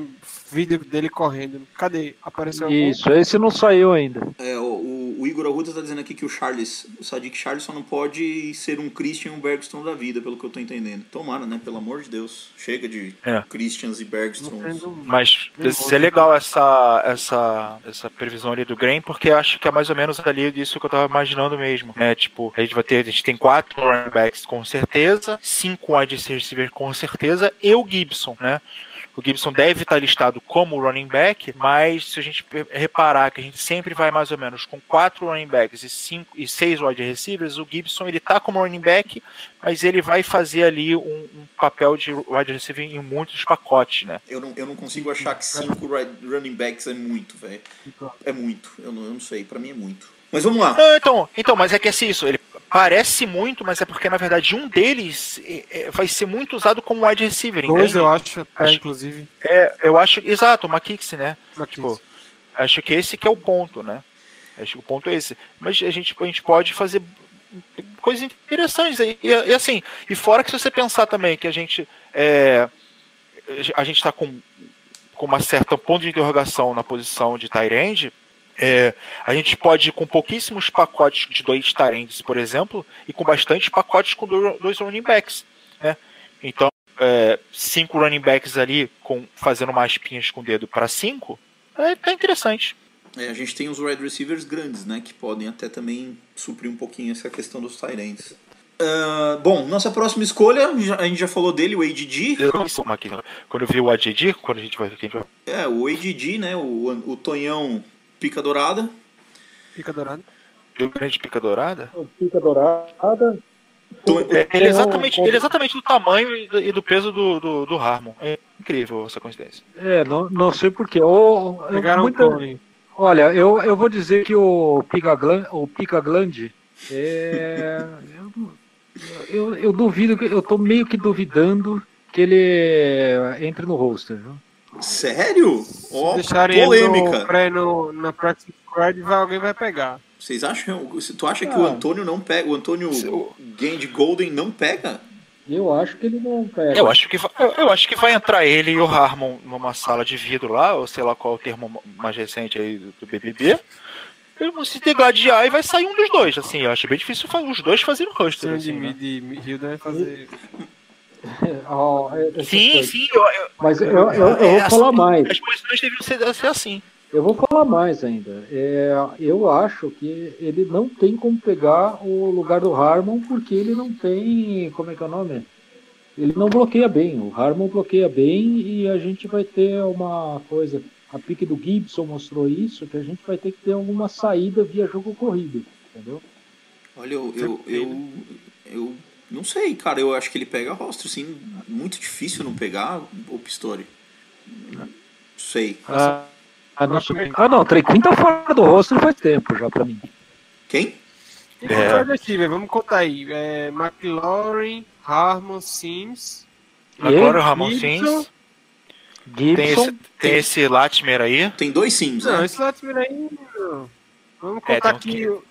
vídeo dele correndo. Cadê? Apareceu algum? Isso, esse não saiu ainda. É, o, o, o Igor Arruda tá dizendo aqui que o Charles, o Sadiq Charles só não pode ser um Christian e um Bergstrom da vida, pelo que eu tô entendendo. Tomara, né? Pelo amor de Deus. Chega de É. Christians e Bergstroms. Mas seria legal essa, essa, essa previsão ali do Graham, porque acho que é mais ou menos ali disso que eu tava imaginando mesmo. É, tipo, a gente vai ter, a gente tem quatro running backs com certeza, cinco wide receivers com certeza, e o Gibson, né? O Gibson deve estar listado como running back, mas se a gente reparar que a gente sempre vai mais ou menos com quatro running backs e, cinco, e seis wide receivers, o Gibson ele tá como running back, mas ele vai fazer ali um, um papel de wide receiver em muitos pacotes, né? Eu não, eu não consigo achar que cinco running backs é muito, velho. É muito. Eu não, eu não sei. Pra mim é muito. Mas vamos lá. Não, então, então, mas é que é assim, isso. Ele, parece muito, mas é porque na verdade um deles é, é, vai ser muito usado como wide receiver. Dois, entende? eu acho, é, Acho- inclusive. É, eu acho, exato, o McKinsey, né? Tipo, acho que esse que é o ponto, né? Acho que o ponto é esse. Mas a gente, a gente pode fazer coisas interessantes aí. E, e assim, e fora que se você pensar também que a gente é, a gente está com, com uma certa ponto de interrogação na posição de Tyrande, é, a gente pode ir com pouquíssimos pacotes de dois Tyrands, por exemplo, e com bastante pacotes com do- dois running backs. Né? Então, é, cinco running backs ali com, fazendo mais pinhas com o dedo para cinco, é, tá interessante. É, a gente tem os wide receivers grandes, né? Que podem até também suprir um pouquinho essa questão dos Tyrants. Ah, bom, nossa próxima escolha, a gente já falou dele, o ADD. Eu não quando eu vi o AJD, quando a gente vai, a gente vai É, o ADD, né? O, o Tonhão Pica Dourada. Fica dourado. ver o grande pica dourada, Pica dourada. É, ele, é exatamente, ele é exatamente do tamanho e do, peso do, do, do Harmon. É incrível essa coincidência. É, não, não sei porquê. Pegaram muita- o clone. Olha, eu, eu vou dizer que o Pica Glan- o Pica Glande é. eu, eu, eu duvido, que- eu tô meio que duvidando que ele entre no roster. viu? Sério? Ó, ele polêmica. no, no, na practice squad, vai, alguém vai pegar. Vocês acham? Tu acha que o Ah. Antônio não pega? O Antônio Seu- Gand Golden não pega? Eu acho que ele não pega. Eu acho que vai, eu- eu acho que vai entrar ele e o Harmon numa sala de vidro lá, ou sei lá qual é o termo mais recente aí do, do BBB. Eles vão se degladiar e vai sair um dos dois. Assim, eu acho bem difícil os dois fazerem roster. Sendo de Assim, né? mid Hilda vai fazer. [LAUGHS] É- essas Sim, coisas. sim, eu, eu, Mas eu, eu, eu É, vou falar assim, mais. as posições deviam ser, ser assim. Eu vou falar mais ainda. É, eu acho que ele não tem como pegar o lugar do Harmon porque ele não tem. Como é que é o nome? Ele não bloqueia bem. O Harmon bloqueia bem e a gente vai ter uma coisa. A pique do Gibson mostrou isso, que a gente vai ter que ter alguma saída via jogo corrido. Entendeu? Olha, eu, eu, eu, eu não sei, cara. Eu acho que ele pega roster, sim. Muito difícil não pegar o Pistori. Não sei. Ah, ah, ah, não, Trequim tá fora do rosto faz tempo já pra mim. Quem? É. é. vamos contar aí. É, McLaurin, Harmon, Sims. Agora o Ramon Gibson. Sims. Tem Gibson. esse, tem esse Latimer aí. Tem dois Sims, Não, né? esse Latimer aí. não. Vamos É, contar tem um que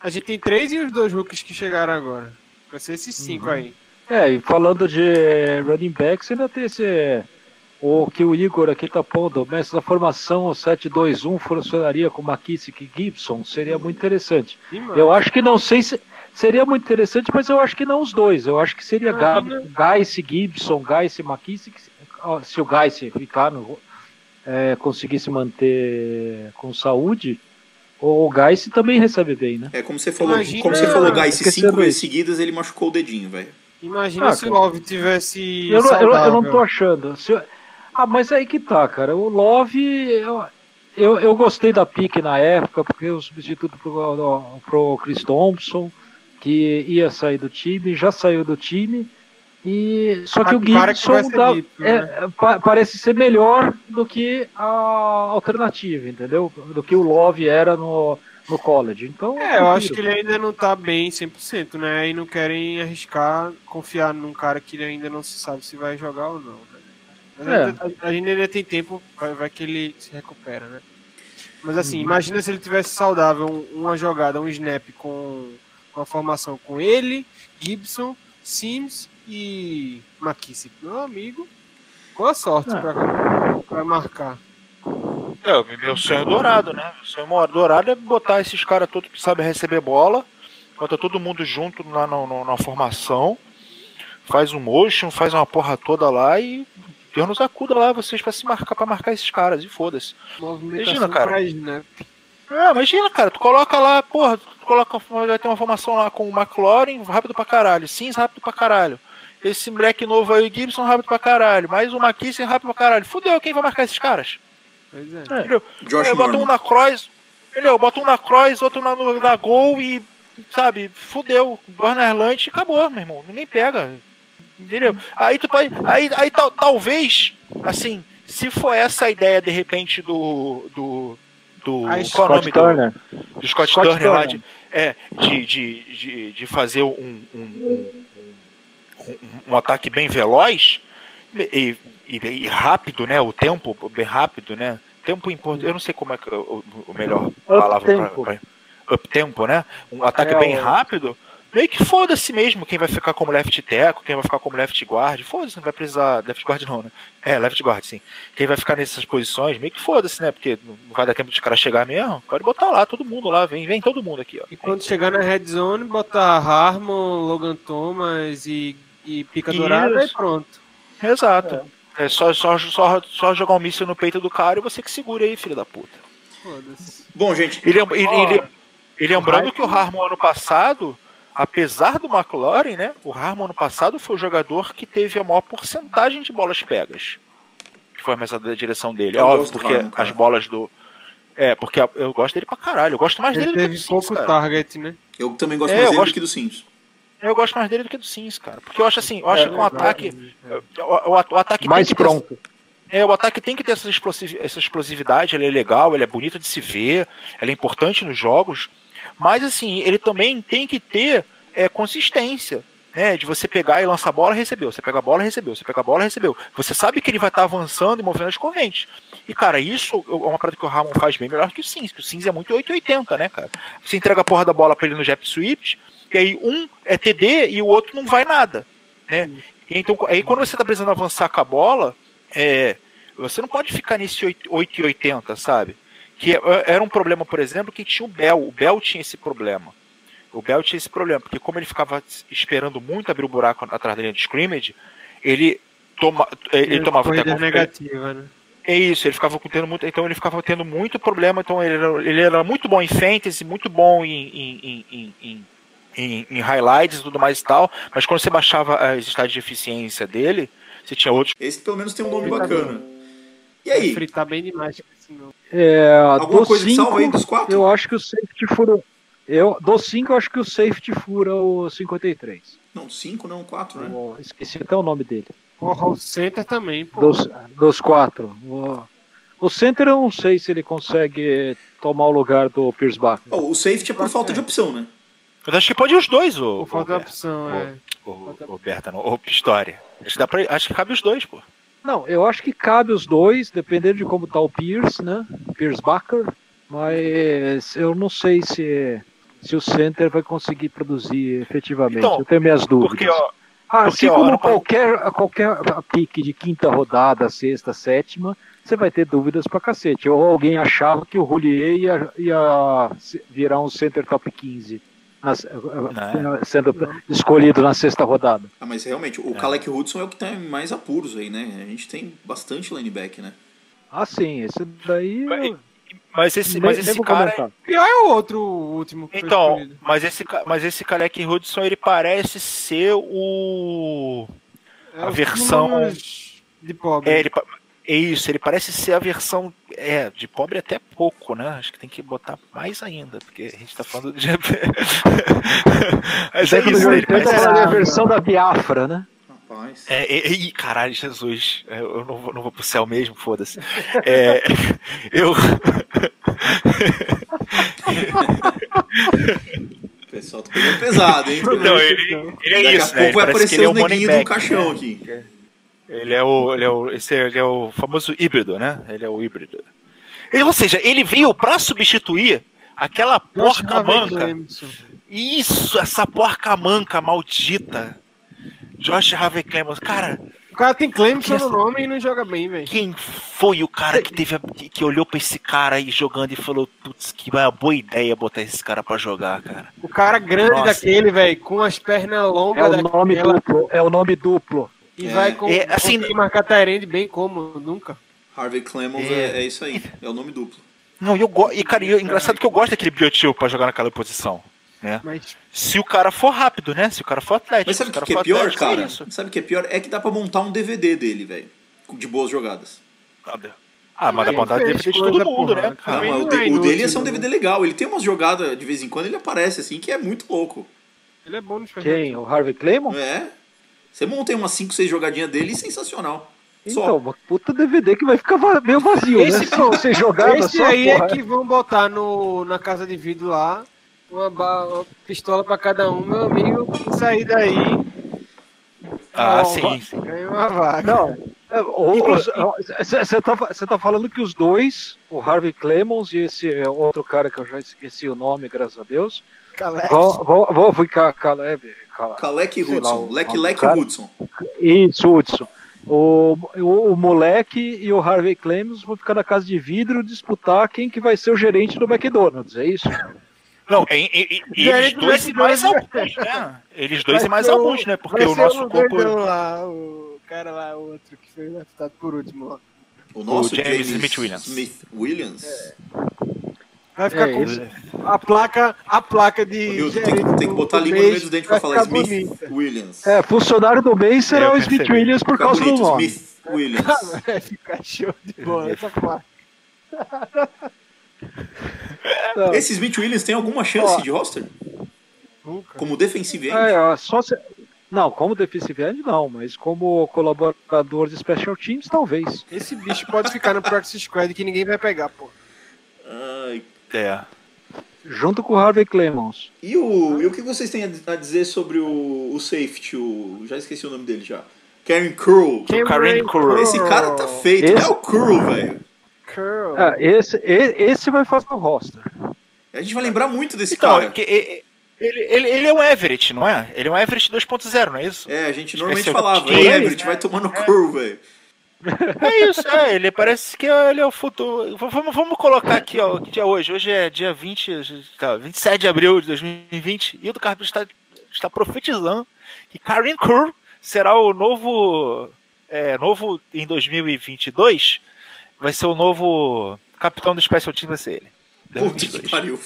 a gente tem três e os dois rookies que chegaram agora. Vai ser esses cinco aí. É, e falando de running backs, ainda tem esse. O que o Igor aqui tá pondo, mas na formação 7-2-1 funcionaria com McKissick e Gibson, seria muito interessante. Eu acho que não sei se. Seria muito interessante, mas eu acho que não os dois. Eu acho que seria Ah, Gibson, Geiss e McKissick. Se o Geiss ficar no, é, conseguir se manter com saúde, o Geiss também recebe bem, né? É como você falou, Imagina- como você falou, Esquecendo cinco vezes isso. seguidas ele machucou o dedinho, velho. Imagina Ah, se o cara. Love tivesse. Eu, não- eu, não- eu não tô achando. Eu- Ah, mas aí que tá, cara. O Love, eu, eu, eu gostei da pique na época, porque o substituto pro, pro Chris Thompson, que ia sair do time, já saiu do time. E só que o Para que vai Gibson ser dá- dito, é, né? pa- parece ser melhor do que a alternativa, entendeu? Do que o Love era no, no college. Então, É, eu acho que ele ainda não tá bem 100%, né? E não querem arriscar confiar num cara que ainda não se sabe se vai jogar ou não. Né? Mas É. ainda- a, a gente ainda tem tempo, vai, vai que ele se recupera, né? Mas assim, imagina se ele tivesse saudável um- uma jogada, um snap com com a formação com ele, Gibson, Sims e McKissick. Meu amigo, boa sorte É. pra, pra marcar. É, o meu sonho dourado, né? O sonho dourado é botar esses caras todos que sabem receber bola, bota todo mundo junto lá na, na- na formação, faz um motion, faz uma porra toda lá e Deus nos acuda lá vocês pra se marcar para marcar esses caras e foda-se. Imagina, cara. pra snap. É, imagina, cara, tu coloca lá, porra, tu coloca, vai ter uma formação lá com o McLaurin, rápido pra caralho, Sims rápido pra caralho. Esse moleque novo aí, Gibson, rápido pra caralho. Mais o McKissick rápido pra caralho. Fudeu, quem vai marcar esses caras? Pois é. Entendeu? Josh É, bota um na cross, entendeu? Bota um na cross, outro na, na gol e, sabe, fudeu. Warner Lunch e acabou, meu irmão. Ninguém pega. Entendeu? Aí tu pode. Aí, aí tal- talvez, assim, se for essa a ideia de repente do. do. do qual é o nome Scott do, Turner. do Scott, Scott Turner, lá Turner. de. é, de, de, de, de fazer um, um, um, um, ataque bem veloz e, e, e rápido, né? O tempo bem rápido, né? Tempo importante. Eu não sei como é que o, o melhor palavra para up tempo, né? Um ataque É, bem rápido. Meio que foda-se mesmo quem vai ficar como left tackle, quem vai ficar como left guard. Foda-se, não vai precisar. Left guard não, né? É, left guard, sim. Quem vai ficar nessas posições, meio que foda-se, né? Porque não vai dar tempo de chegar mesmo. Pode botar lá, todo mundo lá, vem, vem todo mundo aqui, ó. E quando chegar na red zone, botar Harmon, Logan Thomas e, e Pica Isso. Dourada e pronto. Exato. É só, só, só, só jogar um míssil no peito do cara e você que segura aí, filho da puta. Foda-se. Bom, gente, E, lem- e- e lem- e lembrando que o Harmon ano passado, apesar do McLaren, né? O Harmon ano passado foi o jogador que teve a maior porcentagem de bolas pegas. Que foi a mesa da direção dele. É Eu óbvio, porque Harmon, as bolas do. É, porque eu gosto dele pra caralho. Eu gosto mais Ele dele do que do teve Sims, pouco cara. target, né? eu também gosto É, mais eu dele gosto- do que do Sims. Eu gosto mais dele do que do Sims, cara. Porque eu acho assim, eu acho É, que um ataque. O, o- o ataque Mais tem que ter- pronto. É, o ataque tem que ter essa, explosivi- essa explosividade, ele é legal, ele é bonito de se ver, ele é importante nos jogos, mas assim, ele também tem que ter é, consistência, né? De você pegar e lançar a bola, recebeu, você pega a bola, recebeu, você pega a bola, recebeu. Você sabe que ele vai estar avançando e movendo as correntes. E, cara, isso é uma parada que o Ramon faz bem melhor que o Sims, que o Sims é muito 880, né, cara? Você entrega a porra da bola pra ele no Jep Swift, e aí um é TD e o outro não vai nada, né? E então, aí quando você tá precisando avançar com a bola, é, você não pode ficar nesse 8 8,80, sabe? Que é- era um problema, por exemplo, que tinha o Bell. O Bell tinha esse problema. O Bell tinha esse problema, porque como ele ficava esperando muito abrir o buraco atrás da linha de scrimmage, ele, toma, ele tomava Corrida tackle- negativa, né? é isso, ele ficava tendo muito, então ele ficava tendo muito problema, então ele era, ele era muito bom em fantasy, muito bom em, em, em, em, em, em- highlights e tudo mais e tal, mas quando você baixava as estágios de eficiência dele, você tinha outros. Esse pelo menos tem um nome bacana. E aí, Fritar bem demais com esse nome. É, alguma coisa que salva aí cinco, dos quatro? eu acho que o safety fura. Eu, do 5, eu acho que o safety fura o 53. Não, cinco, não, quatro, né? Eu esqueci até o nome dele. O Center também, pô. Dos, dos quatro. O, o center eu não sei se ele consegue tomar o lugar do Pierce Buckner. Oh, o safety é por falta de opção, né? Eu acho que pode os dois, o, Por falta opção, é. o, o Berta, não, o Pistori. Acho que, dá pra, acho que cabe os dois, pô. Não, eu acho que cabe os dois, dependendo de como tá o Pierce, né? Pierce Bucker. Mas eu não sei se, se o center vai conseguir produzir efetivamente. Então, eu tenho minhas dúvidas. Porque, ó, Ah, porque, assim ó, como pa- qualquer, qualquer pique de quinta rodada, sexta, sétima, você vai ter dúvidas pra cacete. Ou alguém achava que o Rullier ia, ia virar um center top 15, nas- Não. sendo escolhido na sexta rodada. Ah, mas realmente, o Kalec Hudson é o que tá em mais apuros aí, né? A gente tem bastante lineback, né? Ah, sim, esse daí. Mas- mas esse, mas esse cara. comentar. Pior é o outro, o último Então, mas esse, mas esse Kalec Hudson, ele parece ser o. É a versão- de pobre. É, ele, é isso, ele parece ser a versão. É, de pobre até pouco, né? Acho que tem que botar mais ainda, porque a gente tá falando de. [LAUGHS] Mas é isso, ele 80 parece. falaria a versão da Biafra, né? Rapaz. É, é, ih, caralho, Jesus. É, Eu não vou, não vou pro céu mesmo, foda-se. [LAUGHS] É, eu. O pessoal tá pegando pesado, hein? Então, ele, ele é Daqui isso, a né? Pouco vai parece que aparecer é os o money neguinhos do caixão né? aqui. Ele é o, ele é o, esse é, ele é o famoso híbrido, né? Ele é o híbrido. Ele, ou seja, ele veio pra substituir aquela porca manca. Isso, essa porca manca maldita. Josh Harvey Clemens. Cara, O cara tem Clemson no nome e não joga bem, velho. quem foi o cara que teve a- que, que olhou pra esse cara aí jogando e falou, putz, que vai uma boa ideia botar esse cara pra jogar, cara. O cara grande Nossa. daquele, velho, com as pernas É longas o nome daquela, duplo. É o nome duplo. E É. vai com, É, assim- conseguir marcar Tyrande bem como nunca. Harvey Clemens É. é, é isso aí. É o nome duplo. Não, e eu gosto. E, cara, e eu- engraçado que eu gosto daquele biotipo pra jogar naquela posição. Mas Se o cara for rápido, né? Se o cara for atlético. Mas sabe o que, que é pior, atlético, cara? É. Sabe o que é pior? É que dá pra montar um DVD dele, velho. De boas jogadas. Ah, mas dá pra Ele DVD de todo mundo, porra, né? cara. Não, mas o, de- é o dele ia ser um. DVD legal. Ele tem umas jogadas, de vez em quando ele aparece, assim, que é muito louco. ele é bom nos Quem? O Harvey Claymon? É. Você monta aí umas 5, 6 jogadinhas dele e sensacional. Só. Então, uma puta DVD que vai ficar meio vazio, Esse né? Pronto. você jogar Esse só, aí porra. é que vão botar no, na casa de vidro lá uma, ba- uma pistola pra cada um, meu amigo, sair daí, Ah, Ó, sim, sim. ganha uma vaga. Não. Você tá, cê tá falando que os dois, o Harvey Clemons e esse outro cara que eu já esqueci o nome, graças a Deus, Calé. vão, vão, vão ficar Caleb. Cal- Kalek Sei lá, Hudson. o- Leque o Leque cara- Hudson. Isso, Hudson. O, o, o moleque e o Harvey Clemens vão ficar na casa de vidro disputar quem que vai ser o gerente do McDonald's, é isso? Não, e, e- e- eles é dois e mais alguns, né? Eles dois Vai e mais o- alguns, né? Porque o nosso o corpo. lá, o cara lá, o outro que foi draftado por último lá. O nosso James James Smith Williams. Smith Williams. Vai ficar É, com ele- a placa, a placa de. Tem, que- tem que botar a língua no meio dos dentes pra falar Smith bonita. Williams. É, funcionário do mês será Eu o Smith. Williams por causa bonito, do nome. Smith Williams. [LAUGHS] Vai ficar show de bola essa placa. Não. [LAUGHS] Esse Smith Williams tem alguma chance Ó. de roster? Nunca. Como defensive end? É, ó, só se... Não, como defensive end não, mas como colaborador de special teams, talvez. Esse bicho pode ficar no practice squad que ninguém vai pegar, pô. É. Junto com o Harvey Clemons. E o, e o que vocês têm a dizer sobre o, o safety? O, já esqueci o nome dele já. Karen Curl. Karen Curl. Esse cara tá feito, Esse- é o Curl, velho. Curl. É, esse, esse vai fazer o roster. A gente vai lembrar muito desse Então, cara. que- ele, ele, ele é um Everett, não é? Ele é um Everett 2.0, não é isso? É, a gente normalmente Esse é o falava. "Ei, Everett, vai tomar no Curl, velho. É isso, é, ele parece que ele é o futuro. Vamos, vamos colocar aqui, ó, que dia é hoje? Hoje é dia 20, tá, 27 de abril de 2020, e o do Carpenter está, está profetizando que Karen Curl será o novo, é, novo em 2022, vai ser o novo capitão do Special Team, vai ser ele. Puta que 2022. pariu.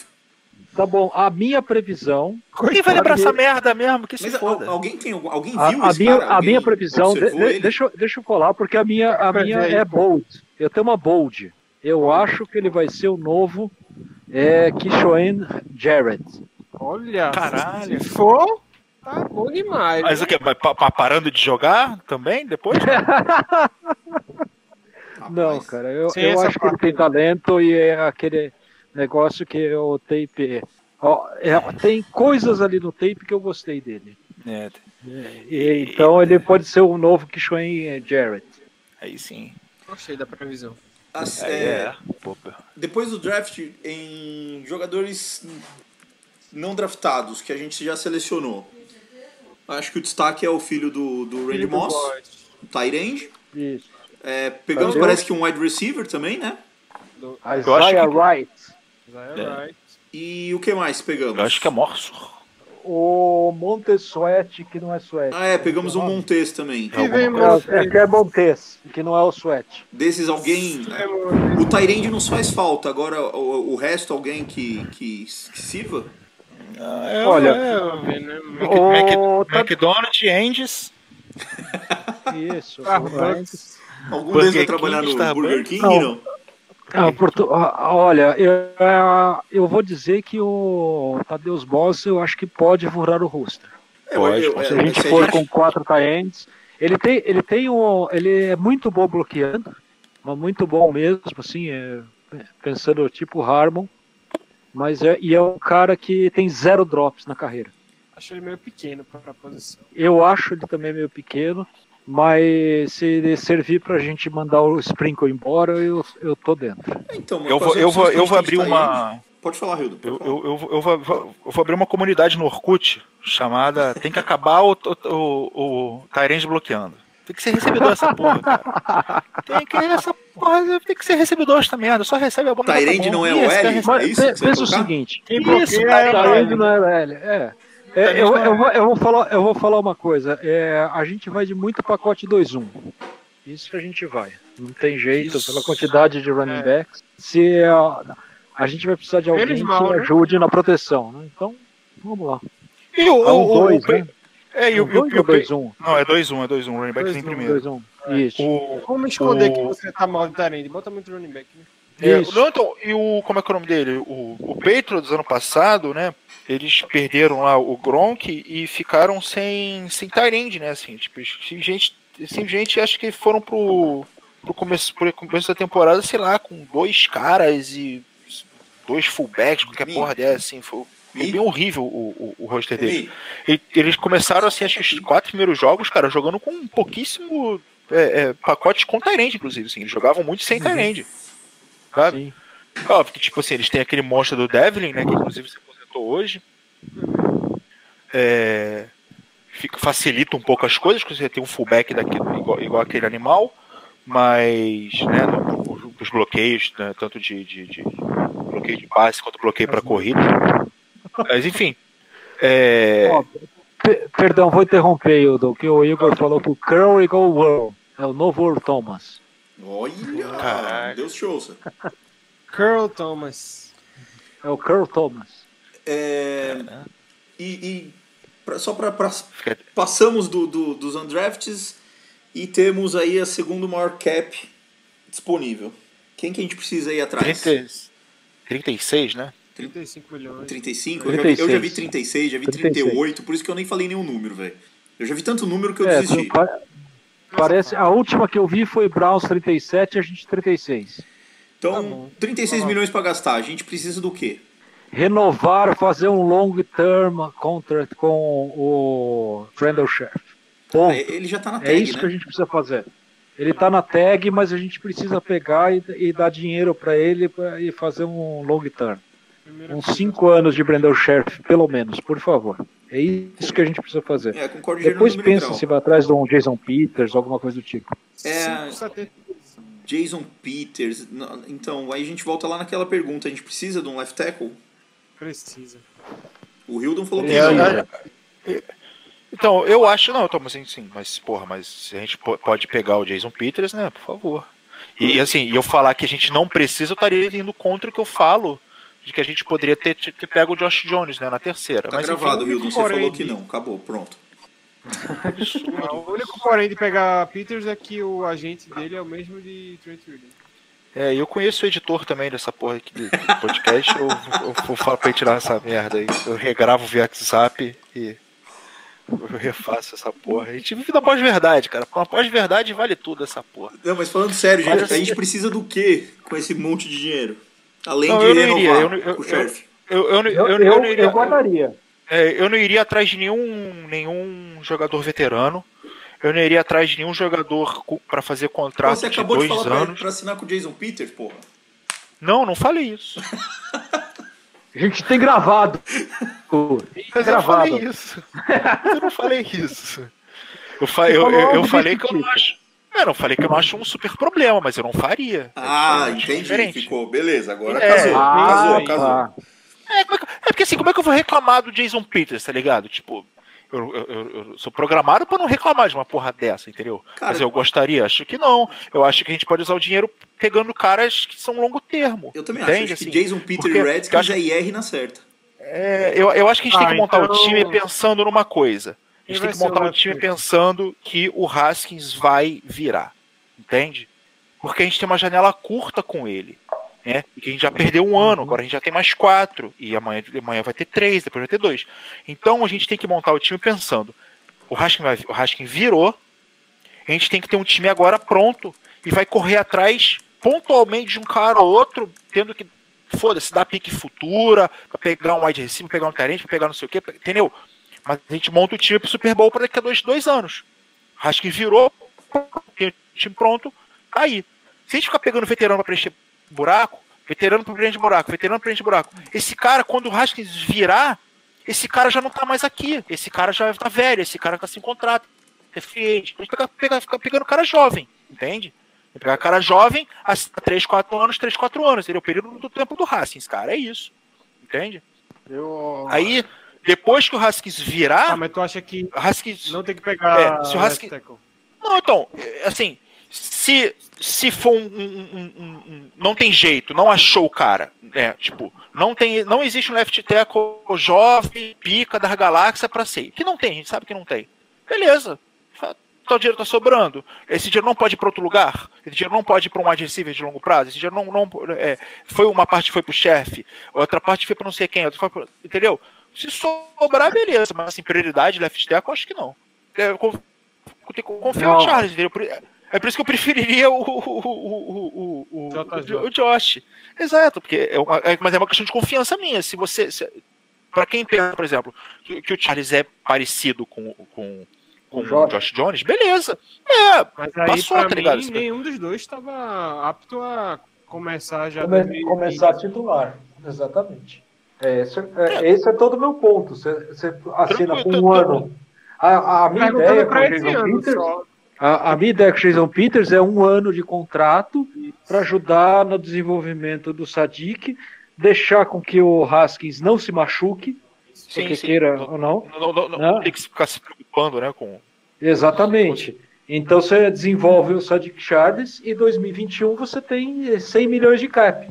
Tá bom, a minha previsão. Quem vai lembrar essa merda mesmo? Que se Mas foda. al- alguém tem alguém A, viu a esse minha, cara? a minha previsão. de- deixa, eu- deixa eu falar, porque a minha, a minha é pô. bold. Eu tenho uma bold. Eu acho que ele vai ser o novo é, Kishoen Jarrett. Olha, Caralho. se for, tá bom demais. Mas o que? Pa- pa- parando de jogar também depois? [LAUGHS] Não, cara, eu, eu acho que ele tem talento e é aquele negócio que o tape. ó, é, tem coisas ali no tape que eu gostei dele. É, E- então ele pode ser o novo Kishoen Jarrett. aí sim. Gostei da previsão. as- Aí é, é. Depois do draft, em jogadores não draftados, que a gente já selecionou, acho que o destaque é o filho do, do Randy Moss, o Tyrande. Isso. É, pegamos, Valeu. parece que um wide receiver também, né? Acho Isaiah que- Wright. Right. E o que mais pegamos? Eu acho que é Morso. O Montesuete, que não é suete. Ah, é, pegamos um Montes também. É, é que é Montes, que não é o suete. Desses alguém. O Tyrande nos faz falta, agora o, o resto alguém que, que, que sirva? Olha, Mac- o, tá, McDonald's, Andes. isso. Starbucks. Algum deles vai trabalhar King, no Starbucks? Burger King? Não. Não. Ah, ah, olha, eu, ah, eu vou dizer que o Tadeus Boss eu acho que pode furar o roster. É, Pode, eu- com é, Se a gente for com quatro times, ele tem, ele tem um, ele é muito bom bloqueando, mas muito bom mesmo, assim, é, pensando tipo Harmon, mas é, e é um cara que tem zero drops na carreira. Acho ele meio pequeno pra, pra posição. Eu acho ele também meio pequeno, mas se ele servir pra gente mandar o Sprinkle embora, eu, eu tô dentro. Então, Eu vou, eu vou, a eu vou abrir uma. Tyrande- Pode falar, Hildo. pode Eu, falar. eu, eu, vou- eu vou, eu vou abrir uma comunidade no Orkut chamada [LAUGHS] Tem que acabar o, o, o, o Tyrande bloqueando. Tem que ser recebedor essa porra, cara. Tem que, essa porra, tem que ser recebedor essa merda. Só recebe a bola. Tyrande não é o L? É isso pensa o seguinte, Quem Isso, bloqueia é o Tyrande não é velho. É. É, eu, não é- eu, vou, eu, vou falar, eu vou falar uma coisa. É, a gente vai de muito pacote 2-1. Isso que a gente vai. Não tem jeito, Isso. pela quantidade de running É. backs. Se a, a gente vai precisar de alguém Menos que mal, né? ajude na proteção. Né? Então, vamos lá. E o, É um o, o, 2, o- né? É, e o, Um e o, dois e ou o, 2-1? Não, é 2-1, é 2-1. O running back vem 2-1, primeiro. 2-1. Isso. O, Como esconder O- que você tá mal de Tyrande? Bota muito running back, né? É, Isso. não, então, e o. Como é que é o nome dele? O, o Patriots ano passado, né? Eles perderam lá o Gronk e ficaram sem, sem Tyrande, né? Assim, tipo, gente, simplesmente acho que foram pro, pro, começo, pro começo da temporada, sei lá, com dois caras e dois fullbacks, qualquer porra dessa, assim. Foi, bem horrível o, o, o roster dele. E- Eles começaram, assim, acho que os quatro primeiros jogos, cara, jogando com um pouquíssimo é, é, pacote com Tyrande, inclusive, assim. Eles jogavam muito sem Tyrande. Sabe? Sim. Óbvio que, tipo assim, eles têm aquele monstro do Devlin, né? Que inclusive se hoje. É, fica, facilita um pouco as coisas, porque você tem um fullback daqui, igual, igual aquele animal, mas né, no- os, os bloqueios, né, tanto de, de- de bloqueio de passe quanto bloqueio para corrida. Mas enfim. É, pe- perdão, vou interromper, Hildo, que o Igor falou que o Curry Go World é o novo Earl Thomas. olha, Caralho. Deus te ouça. Curl Thomas. É o Curl Thomas. É, e e pra- só para passamos do, do- dos undrafts e temos aí a segundo maior cap disponível. Quem que a gente precisa ir atrás? 30, 36, né? 35 milhões. 35? Eu já, vi, eu já 36. vi 36, já vi 36. 38, por isso que eu nem falei nenhum número, velho. Eu já vi tanto número que eu É, desisti. pa- parece, a última que eu vi foi Browns 37 e a gente 36. Então, Tá bom. 36 milhões para gastar. A gente precisa do quê? Renovar, fazer um long term contract com o Randall Sheriff. Ponto. Ah, ele já tá na É tag, isso né? que a gente precisa fazer. Ele tá na tag, mas a gente precisa pegar e, e dar dinheiro para ele pra, e fazer um long term. Primeira Uns coisa. 5 anos de Brandon Sheriff, pelo menos, por favor. É isso que a gente precisa fazer. É, concordo Depois pensa se vai atrás de um Jason Peters, alguma coisa do tipo. É, 5,70. Jason Peters. Então, aí a gente volta lá naquela pergunta. A gente precisa de um left tackle? Precisa. O Hildon falou que É, não. é, é, Então, eu acho, não, Thomas, sim, sim, mas, porra, mas se a gente po- pode pegar o Jason Peters, né, por favor. E, assim, e eu falar que a gente não precisa, eu estaria indo contra o que eu falo, de que a gente poderia ter, ter pego o Josh Jones, né, na terceira. Tá mas, gravado, enfim, Hildon. Você falou que não. Acabou, pronto. [LAUGHS] O único porém de pegar Peters é que o agente dele é o mesmo de Trent Williams. É, e eu conheço o editor também dessa porra aqui do podcast, eu, eu vou falar pra ele tirar essa merda aí. Eu regravo via WhatsApp e eu refaço essa porra. A gente vive da pós-verdade, cara. Com a pós-verdade vale tudo essa porra. Não, mas falando sério, gente, Mas a gente precisa do quê com esse monte de dinheiro? Além Não, de eu não renovar iria, eu não- eu- com o eu- chefe. Eu, eu, eu, Eu, eu, eu, não iria, eu guardaria. é, eu não iria atrás de nenhum, nenhum jogador veterano. Eu não iria atrás de nenhum jogador pra fazer contrato Você de acabou de dois falar pra, anos. pra assinar com o Jason Peters, porra. Não, não falei isso. [LAUGHS] A gente tem gravado. Tem Mas eu gravado. falei isso. Eu não falei isso. Eu, fa eu, eu, eu falei que eu não acho. Eu não falei que eu não acho um super problema, mas eu não faria. Ah, É entendi. diferente. Ficou. Beleza, agora É. casou. Ah, casou, casou. tá. É, como é, que- é porque assim, como é que eu vou reclamar do Jason Peters, tá ligado? Tipo, eu, eu- eu- sou programado pra não reclamar de uma porra dessa, entendeu? Cara, Mas eu gostaria, acho que não. Eu acho que a gente pode usar o dinheiro pegando caras que são longo termo. Eu também entende? acho. Acho que Assim, Jason Peters porque e Redskins acho- é IR na certa. É, eu, eu acho que a gente tem Ah, que montar então- o time pensando numa coisa. A gente tem que montar o left time pensando que o Haskins vai virar. Entende? Porque a gente tem uma janela curta com ele. Né? E que a gente já perdeu um ano, agora a gente já tem mais quatro. E amanhã, amanhã vai ter três, depois vai ter dois. Então a gente tem que montar o time pensando. O Haskins, vai, o Haskins virou. A gente tem que ter um time agora pronto. E vai correr atrás pontualmente de um cara ou outro, tendo que foda-se, dar pique futura, pra pegar um wide receiver, pegar um tarente, pra pegar não sei o quê, entendeu? Mas a gente monta o time pro Super Bowl para daqui a dois, dois anos. Que virou, tem o time pronto, tá aí. Se a gente ficar pegando veterano pra preencher buraco, veterano pra preencher buraco, veterano pra preencher buraco, esse cara, quando o Haskins virar, esse cara já não tá mais aqui. Esse cara já tá velho, esse cara tá sem contrato, é free. A gente pega, pega, fica pegando cara jovem, entende? Pegar cara jovem há 3, 4 anos, 3, 4 anos. Ele é o período do tempo do Haskins, cara. É isso. Entende? Eu... Aí, depois que o Haskins Ah, virar, mas tu acha que Haskins. não tem que pegar É, se o tackle? Não, então, assim, se, se for um, um- um- um- Não tem jeito, não achou o cara, né? Tipo, não, tem, não existe um left tackle jovem, pica da galáxia pra ser. Que não tem, a gente sabe que não tem. Beleza. O dinheiro tá sobrando. Esse dinheiro não pode ir para outro lugar. Esse dinheiro não pode ir para um receiver de longo prazo. Esse dinheiro não. não é, foi uma parte foi pro chefe, outra parte foi para não sei quem, outra foi pro, entendeu? Se sobrar, beleza. Mas assim, prioridade left tackle, acho que não. É, eu conf- tem que confiar no. Charles, entendeu? Por- É por isso que eu preferiria o, o, o, o, o, JJ. o, o Josh. Exato, porque é uma, é- mas é uma questão de confiança minha. Se você. Se, para quem pensa, por exemplo, que, que o Charles é parecido com, com, com o Josh. Jones, beleza. É, Mas aí, Passou, tá ligado? mim, nenhum dos dois estava apto a começar já. Come- 2020. começar titular. Exatamente. É, esse, é, esse é todo o meu ponto. Você, você assina com Tranquilo, um tranquilo. ano. A, a minha ideia com pra o a, a minha ideia com o Jason Peters é um ano de contrato para ajudar no desenvolvimento do Sadiq, deixar com que o Haskins não se machuque, sim, porque sim. queira Não, ou não. não, não, não, Não. tem que ficar se preocupando, né? Com... Exatamente. Então você desenvolve o Sadiq Charles e 2021 você tem 100 milhões de cap.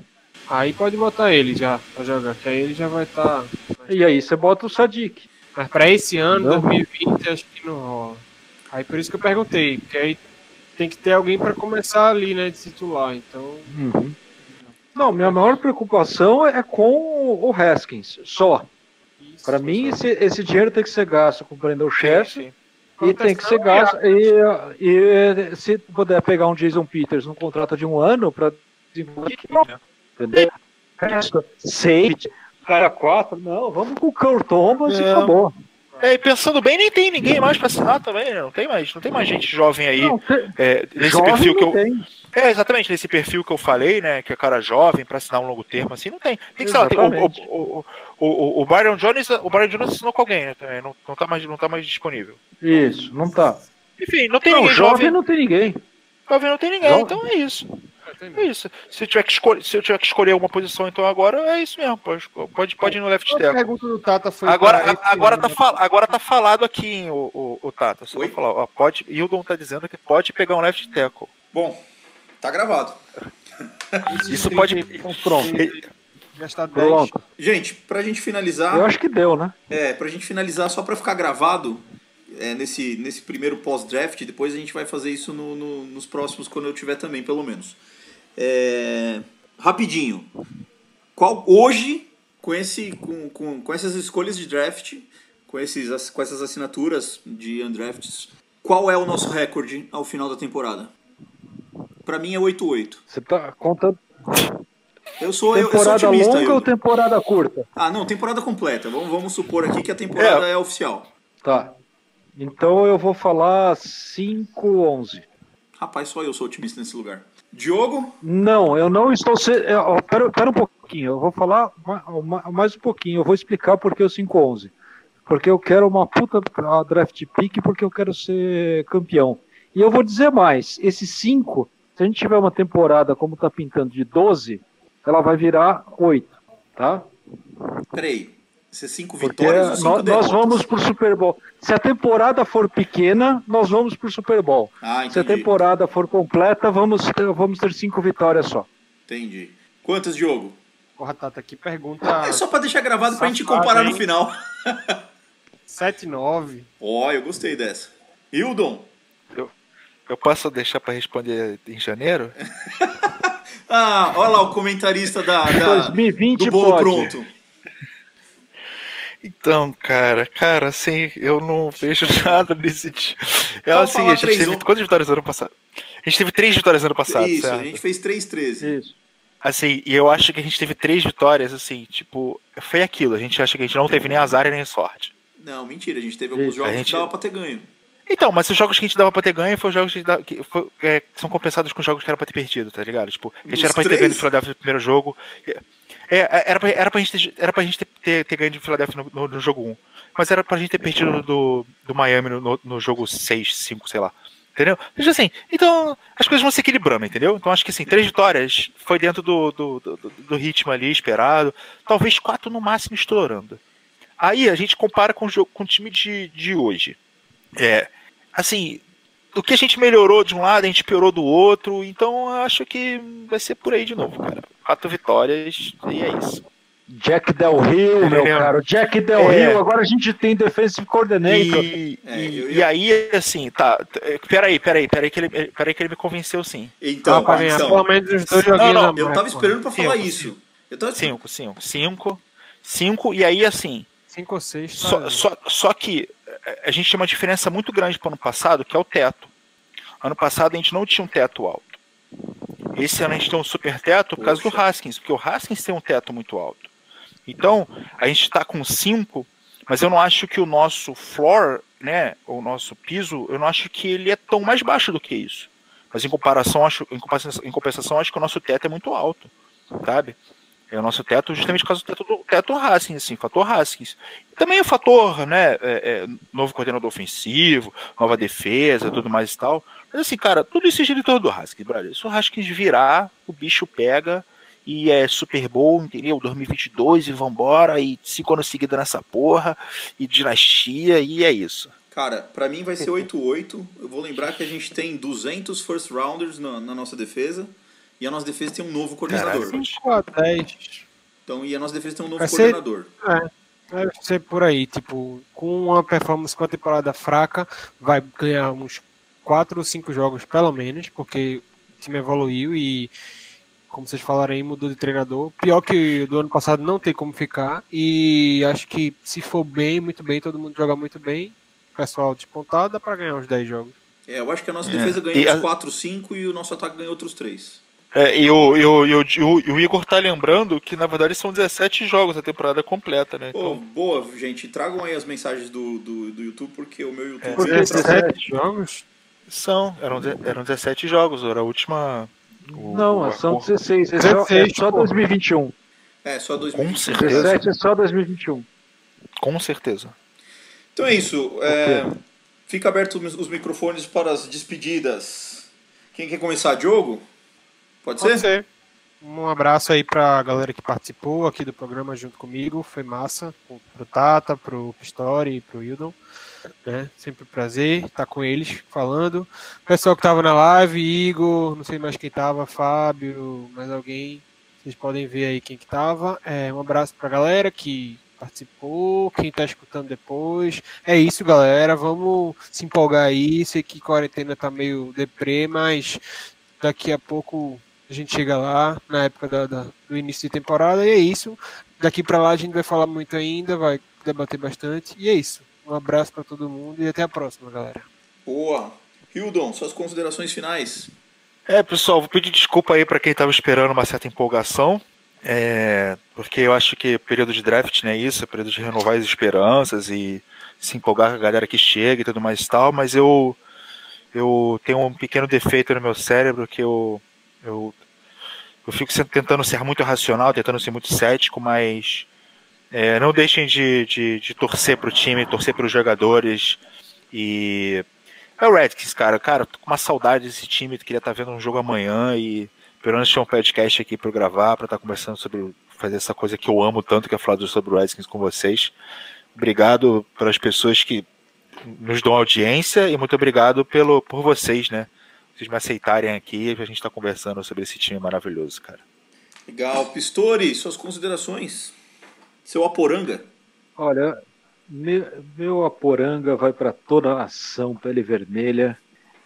Aí pode botar ele já pra jogar, que aí ele já vai estar. E aí você bota o Sadiq. Mas pra esse ano, Não. 2020, acho que não rola. Aí por isso que eu perguntei, porque aí tem que ter alguém pra começar ali, né, de titular. Então. Não, minha maior preocupação é com o Haskins, só. Para mim, esse, esse dinheiro tem que ser gasto com o Brandon sim. e tem que ser gasto. E, e se puder pegar um Jason Peters num contrato de um ano para desenvolver, entendeu? Resto, cara 4, não, vamos com o Kurt Thomas e Não. acabou. É, e pensando bem, nem tem ninguém mais pra assinar também, né? Não tem mais, não tem mais gente jovem aí. Não, é, nesse perfil que eu. tem. É, exatamente, nesse perfil que eu falei, né? Que é cara jovem pra assinar um longo termo, assim, não tem. Tem que, o, o, o, o Byron Jones, o Byron Jones assinou com alguém, né? Também, não, não, tá mais, não tá mais disponível. Isso, não tá. Enfim, não tem Não, ninguém jovem jovem. não tem ninguém. Jovem não tem ninguém, Jovem. então é isso. É isso. Se eu, tiver que escolher, se eu tiver que escolher uma posição, então agora é isso mesmo. Pode, pode, pode ir no left A tackle. pergunta do Tata foi. Agora, agora, ano, tá né? fal, agora tá falado aqui, hein, o, o, o Tata. Só vou falar, ó, pode, Hildon tá dizendo que pode pegar um left tackle. Bom, tá gravado. Esses [LAUGHS] Isso pode. 30, Então, pronto. Gastar 10. Pronto. Gente, pra gente finalizar. Eu acho que deu, né? É, pra gente finalizar, só pra ficar gravado é, nesse, nesse primeiro pós-draft, depois a gente vai fazer isso no, no- nos próximos, quando eu tiver também, pelo menos. É, rapidinho. Qual, hoje, com, esse, com, com, com essas escolhas de draft, com, esses, com essas assinaturas de undrafts, qual é o nosso recorde ao final da temporada? Pra mim é 8-8. Você tá contando Eu sou, eu, eu sou temporada otimista. longa eu- ou temporada curta? Ah, não, temporada completa. Vamos, vamos supor aqui que a temporada é, oficial. Tá. Então eu vou falar 5-11. Rapaz, só eu sou otimista nesse lugar. Diogo? Não, eu não estou. Se... é, Pera, pera um pouquinho, eu vou falar ma- ma- mais um pouquinho. Eu vou explicar por que o 5-11. Porque eu quero uma puta draft pick, porque eu quero ser campeão. E eu vou dizer mais: esse 5, se a gente tiver uma temporada como tá pintando de 12, ela vai virar 8, tá? Peraí. É cinco Porque vitórias ou cinco nós, nós vamos pro Super Bowl. Se a temporada for pequena, nós vamos pro Super Bowl. Ah, Se a temporada for completa, vamos ter, vamos ter cinco vitórias só. Entendi. Quantas, Diogo? Porra, Tata, aqui pergunta [LAUGHS] É só pra deixar gravado pra gente Safado, comparar no hein? final. [LAUGHS] 7-9. Ó, eu gostei dessa. Hildon? Eu posso deixar pra responder em janeiro? [LAUGHS] Ah, olha lá o comentarista da, da- 2020 do bolo pode. pronto. Então, cara, cara, assim, eu não vejo [LAUGHS] nada nesse tipo. É assim, a gente teve 3-1. quantas vitórias no ano passado? A gente teve três vitórias no ano passado, Isso, certo? a gente fez 3-13. Isso. Assim, e eu acho que a gente teve três vitórias, assim, tipo, foi aquilo. A gente acha que a gente não teve nem azar e nem sorte. Não, mentira, a gente teve alguns Isso, jogos gente- que dava pra ter ganho. Então, mas os jogos que a gente dava pra ter ganho foram jogos que, dá- que foi- é, que são compensados com jogos que era pra ter perdido, tá ligado? Tipo, a gente era pra ter ganho no primeiro jogo. É, era, pra, era pra gente era pra gente ter, ter, ter ganho do Philadelphia no, no- no jogo 1. Mas era pra gente ter perdido do, do Miami no, no, jogo 6, 5, sei lá. Entendeu? Então, assim, então as coisas vão se equilibrando, entendeu? Então acho que assim, três vitórias foi dentro do, do, do, do- ritmo ali esperado. Talvez quatro no máximo estourando. Aí a gente compara com o, jogo, com o time de, de hoje. É, assim, o que a gente melhorou de um lado, a gente piorou do outro, então acho que vai ser por aí de novo, cara. Quatro vitórias e é isso. Jack Del Rio, meu É. caro. Jack Del É. Rio, agora a gente tem defensive coordinator. E, É, e- eu e ia- aí, assim, tá. Peraí, peraí, peraí que ele, peraí que ele me convenceu sim. Então, Ah, então pelo menos os dois não, não, eu mais, tava esperando pra falar Cinco, isso. Eu tava Cinco, cinco, cinco, cinco, e aí assim, 5 ou 6. só, só, só que eh, a gente tem uma diferença muito grande para o ano passado, que é o teto. Ano passado a gente não tinha um teto alto. Esse ano a gente tem um super teto por causa do Haskins, porque o Haskins tem um teto muito alto. Então, a gente está com 5, mas eu não acho que o nosso floor, né, o nosso piso, eu não acho que ele é tão mais baixo do que isso. Mas em comparação, acho, em compensação, em compensação acho que o nosso teto é muito alto, sabe? É o nosso teto justamente por causa do teto, do teto Haskins, assim, fator Haskins. E também o fator, né, é, é, novo coordenador ofensivo, nova defesa, tudo mais e tal. Mas assim, cara, tudo isso é torno do Haskins, brother. Se o Haskins virar, o bicho pega e é Super Bowl, entendeu? 2022 e vambora, e cinco anos seguidos nessa porra, e dinastia, e é isso. Cara, pra mim vai ser 8-8. Eu vou lembrar que a gente tem 200 first rounders na, na nossa defesa, e a nossa defesa tem um novo coordenador. 5 a 10. Então, e a nossa defesa tem um novo Vai ser- coordenador. É, deve ser por aí. Tipo, com uma performance com a temporada fraca, vai ganhar uns 4 ou 5 jogos pelo menos, porque o time evoluiu e, como vocês falaram aí, mudou de treinador. Pior que do ano passado não tem como ficar. E acho que se for bem, muito bem, todo mundo jogar muito bem, o pessoal despontado, dá pra ganhar uns 10 jogos. É, eu acho que a nossa É. defesa E ganha a- uns 4, 5 e o nosso ataque ganha outros 3. É, e, o, e, o, e, o, e o- e Igor tá lembrando que, na verdade, são 17 jogos a temporada completa, né? Pô, Então, boa, gente. Tragam aí as mensagens do, do, do YouTube, porque o meu YouTube. É. Por que tá- 17 jogos? São, eram, eram 17 jogos, era a última. o- Não, o- são o- 16. Esse é, 16, é só pô. 2021. É, só Com 2020. certeza. 17 é só 2021. Com certeza. Então é isso. É, fica aberto os microfones para as despedidas. Quem quer começar, Diogo? Pode ser? Pode ser. Um abraço aí pra galera que participou aqui do programa junto comigo. Foi massa. Pro Tata, pro Pistori e pro Hildon. Né? Sempre um prazer estar com eles falando. Pessoal que tava na live, Igor, não sei mais quem tava, Fábio, mais alguém. Vocês podem ver aí quem que tava. É, um abraço pra galera que participou, quem tá escutando depois. É isso, galera. Vamos se empolgar aí. Sei que quarentena tá meio deprê, mas daqui a pouco a gente chega lá na época da, da- do início de temporada e é isso. Daqui pra lá a gente vai falar muito ainda, vai debater bastante e é isso. Um abraço pra todo mundo e até a próxima, galera. Boa. Hildon, suas considerações finais. É, pessoal, vou pedir desculpa aí para quem estava esperando uma certa empolgação, é, porque eu acho que período de draft não é isso, é período de renovar as esperanças e se empolgar com a galera que chega e tudo mais e tal, mas eu eu tenho um pequeno defeito no meu cérebro que eu eu, eu fico sempre tentando ser muito racional, tentando ser muito cético, mas é, não deixem de, de, de torcer pro time, torcer pros jogadores e é o Redskins, cara. Cara, tô com uma saudade desse time. Queria estar vendo um jogo amanhã e pelo menos tinha um podcast aqui para gravar, para estar conversando sobre fazer essa coisa que eu amo tanto, que é falar sobre o Redskins com vocês. Obrigado pelas pessoas que nos dão audiência e muito obrigado pelo, por vocês, né? Vocês me aceitarem aqui e a gente estar conversando sobre esse time maravilhoso, cara. Legal. Pistori, suas considerações. Seu Aporanga. Olha, meu, meu Aporanga vai para toda a ação pele vermelha.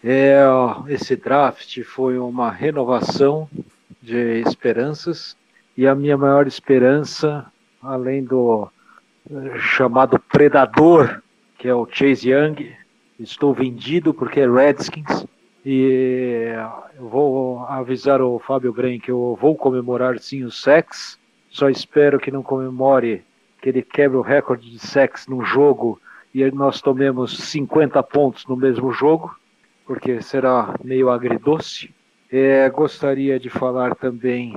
É, esse draft foi uma renovação de esperanças e a minha maior esperança, além do eh, chamado predador, que é o Chase Young, estou vendido porque é Redskins e eu vou avisar o Fábio Gren que eu vou comemorar sim o sex. Só espero que não comemore que ele quebre o recorde de sex no jogo e nós tomemos 50 pontos no mesmo jogo, porque será meio agridoce. É, gostaria de falar também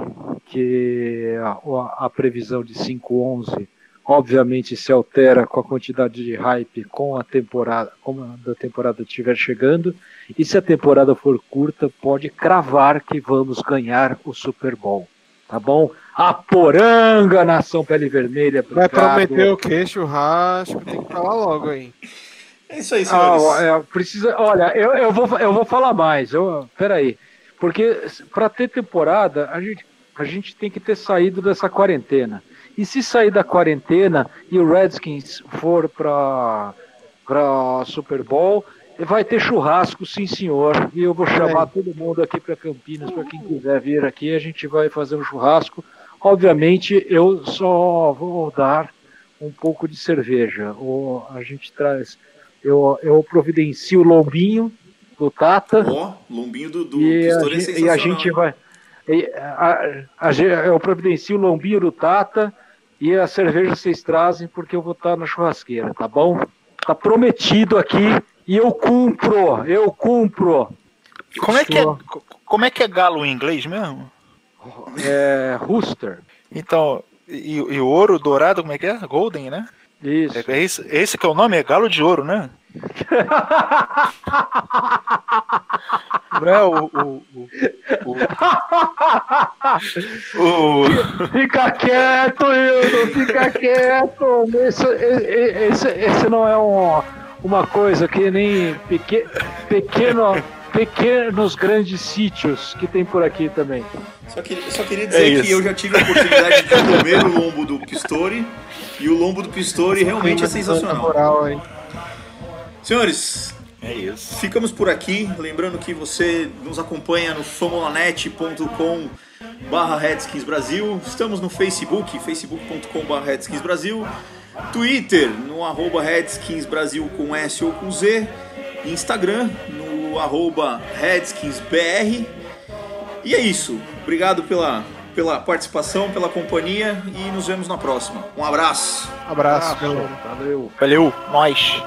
que a, a previsão de 5-11 obviamente se altera com a quantidade de hype com a temporada, como a temporada estiver chegando, e se a temporada for curta, pode cravar que vamos ganhar o Super Bowl. Tá bom? A poranga, nação pele vermelha. Vai prometer o quê? Churrasco, tem que falar logo aí. É isso aí, Ah, senhores. é, precisa, olha, eu, eu, vou, eu vou falar mais. Eu, peraí. Porque para ter temporada, a gente, a gente tem que ter saído dessa quarentena. E se sair da quarentena e o Redskins for para para Super Bowl, vai ter churrasco, sim senhor. E eu vou chamar todo mundo aqui para Campinas, para quem quiser vir aqui, a gente vai fazer um churrasco. Obviamente, eu só vou dar um pouco de cerveja. O, a gente traz, eu, eu providencio lombinho do Tata. Ó, lombinho do, do e, a, é e a gente vai. e a- a eu providencio o lombinho do Tata e a cerveja vocês trazem porque eu vou estar na churrasqueira, tá bom? Tá prometido aqui e eu cumpro, eu cumpro. Como é que é, como é que é galo em inglês mesmo? É, Rooster. Então, e, e ouro, dourado, como é que é? Golden, né? Isso. É, é esse, esse que é o nome? É galo de ouro, né? [LAUGHS] Não é o. o, o, o, o- Fica quieto, Hildo, fica quieto. Esse, esse, esse não é um, uma coisa que nem peque, pequeno, pequenos grandes sítios que tem por aqui também. Só, que, só queria dizer É isso. que eu já tive a oportunidade de comer o lombo do Pistori e o lombo do Pistori realmente é Na sensacional. moral, hein? Senhores, é isso. ficamos por aqui. Lembrando que você nos acompanha no famolanet.com barra Redskins Brasil. Estamos no Facebook, facebook.com barra Redskins Brasil. Twitter, no arroba Redskins Brasil com S ou com Z. Instagram, no arroba RedskinsBR. E é isso. Obrigado pela, pela participação, pela companhia e nos vemos na próxima. Um abraço. Abraço, galera. Valeu. Valeu, nós.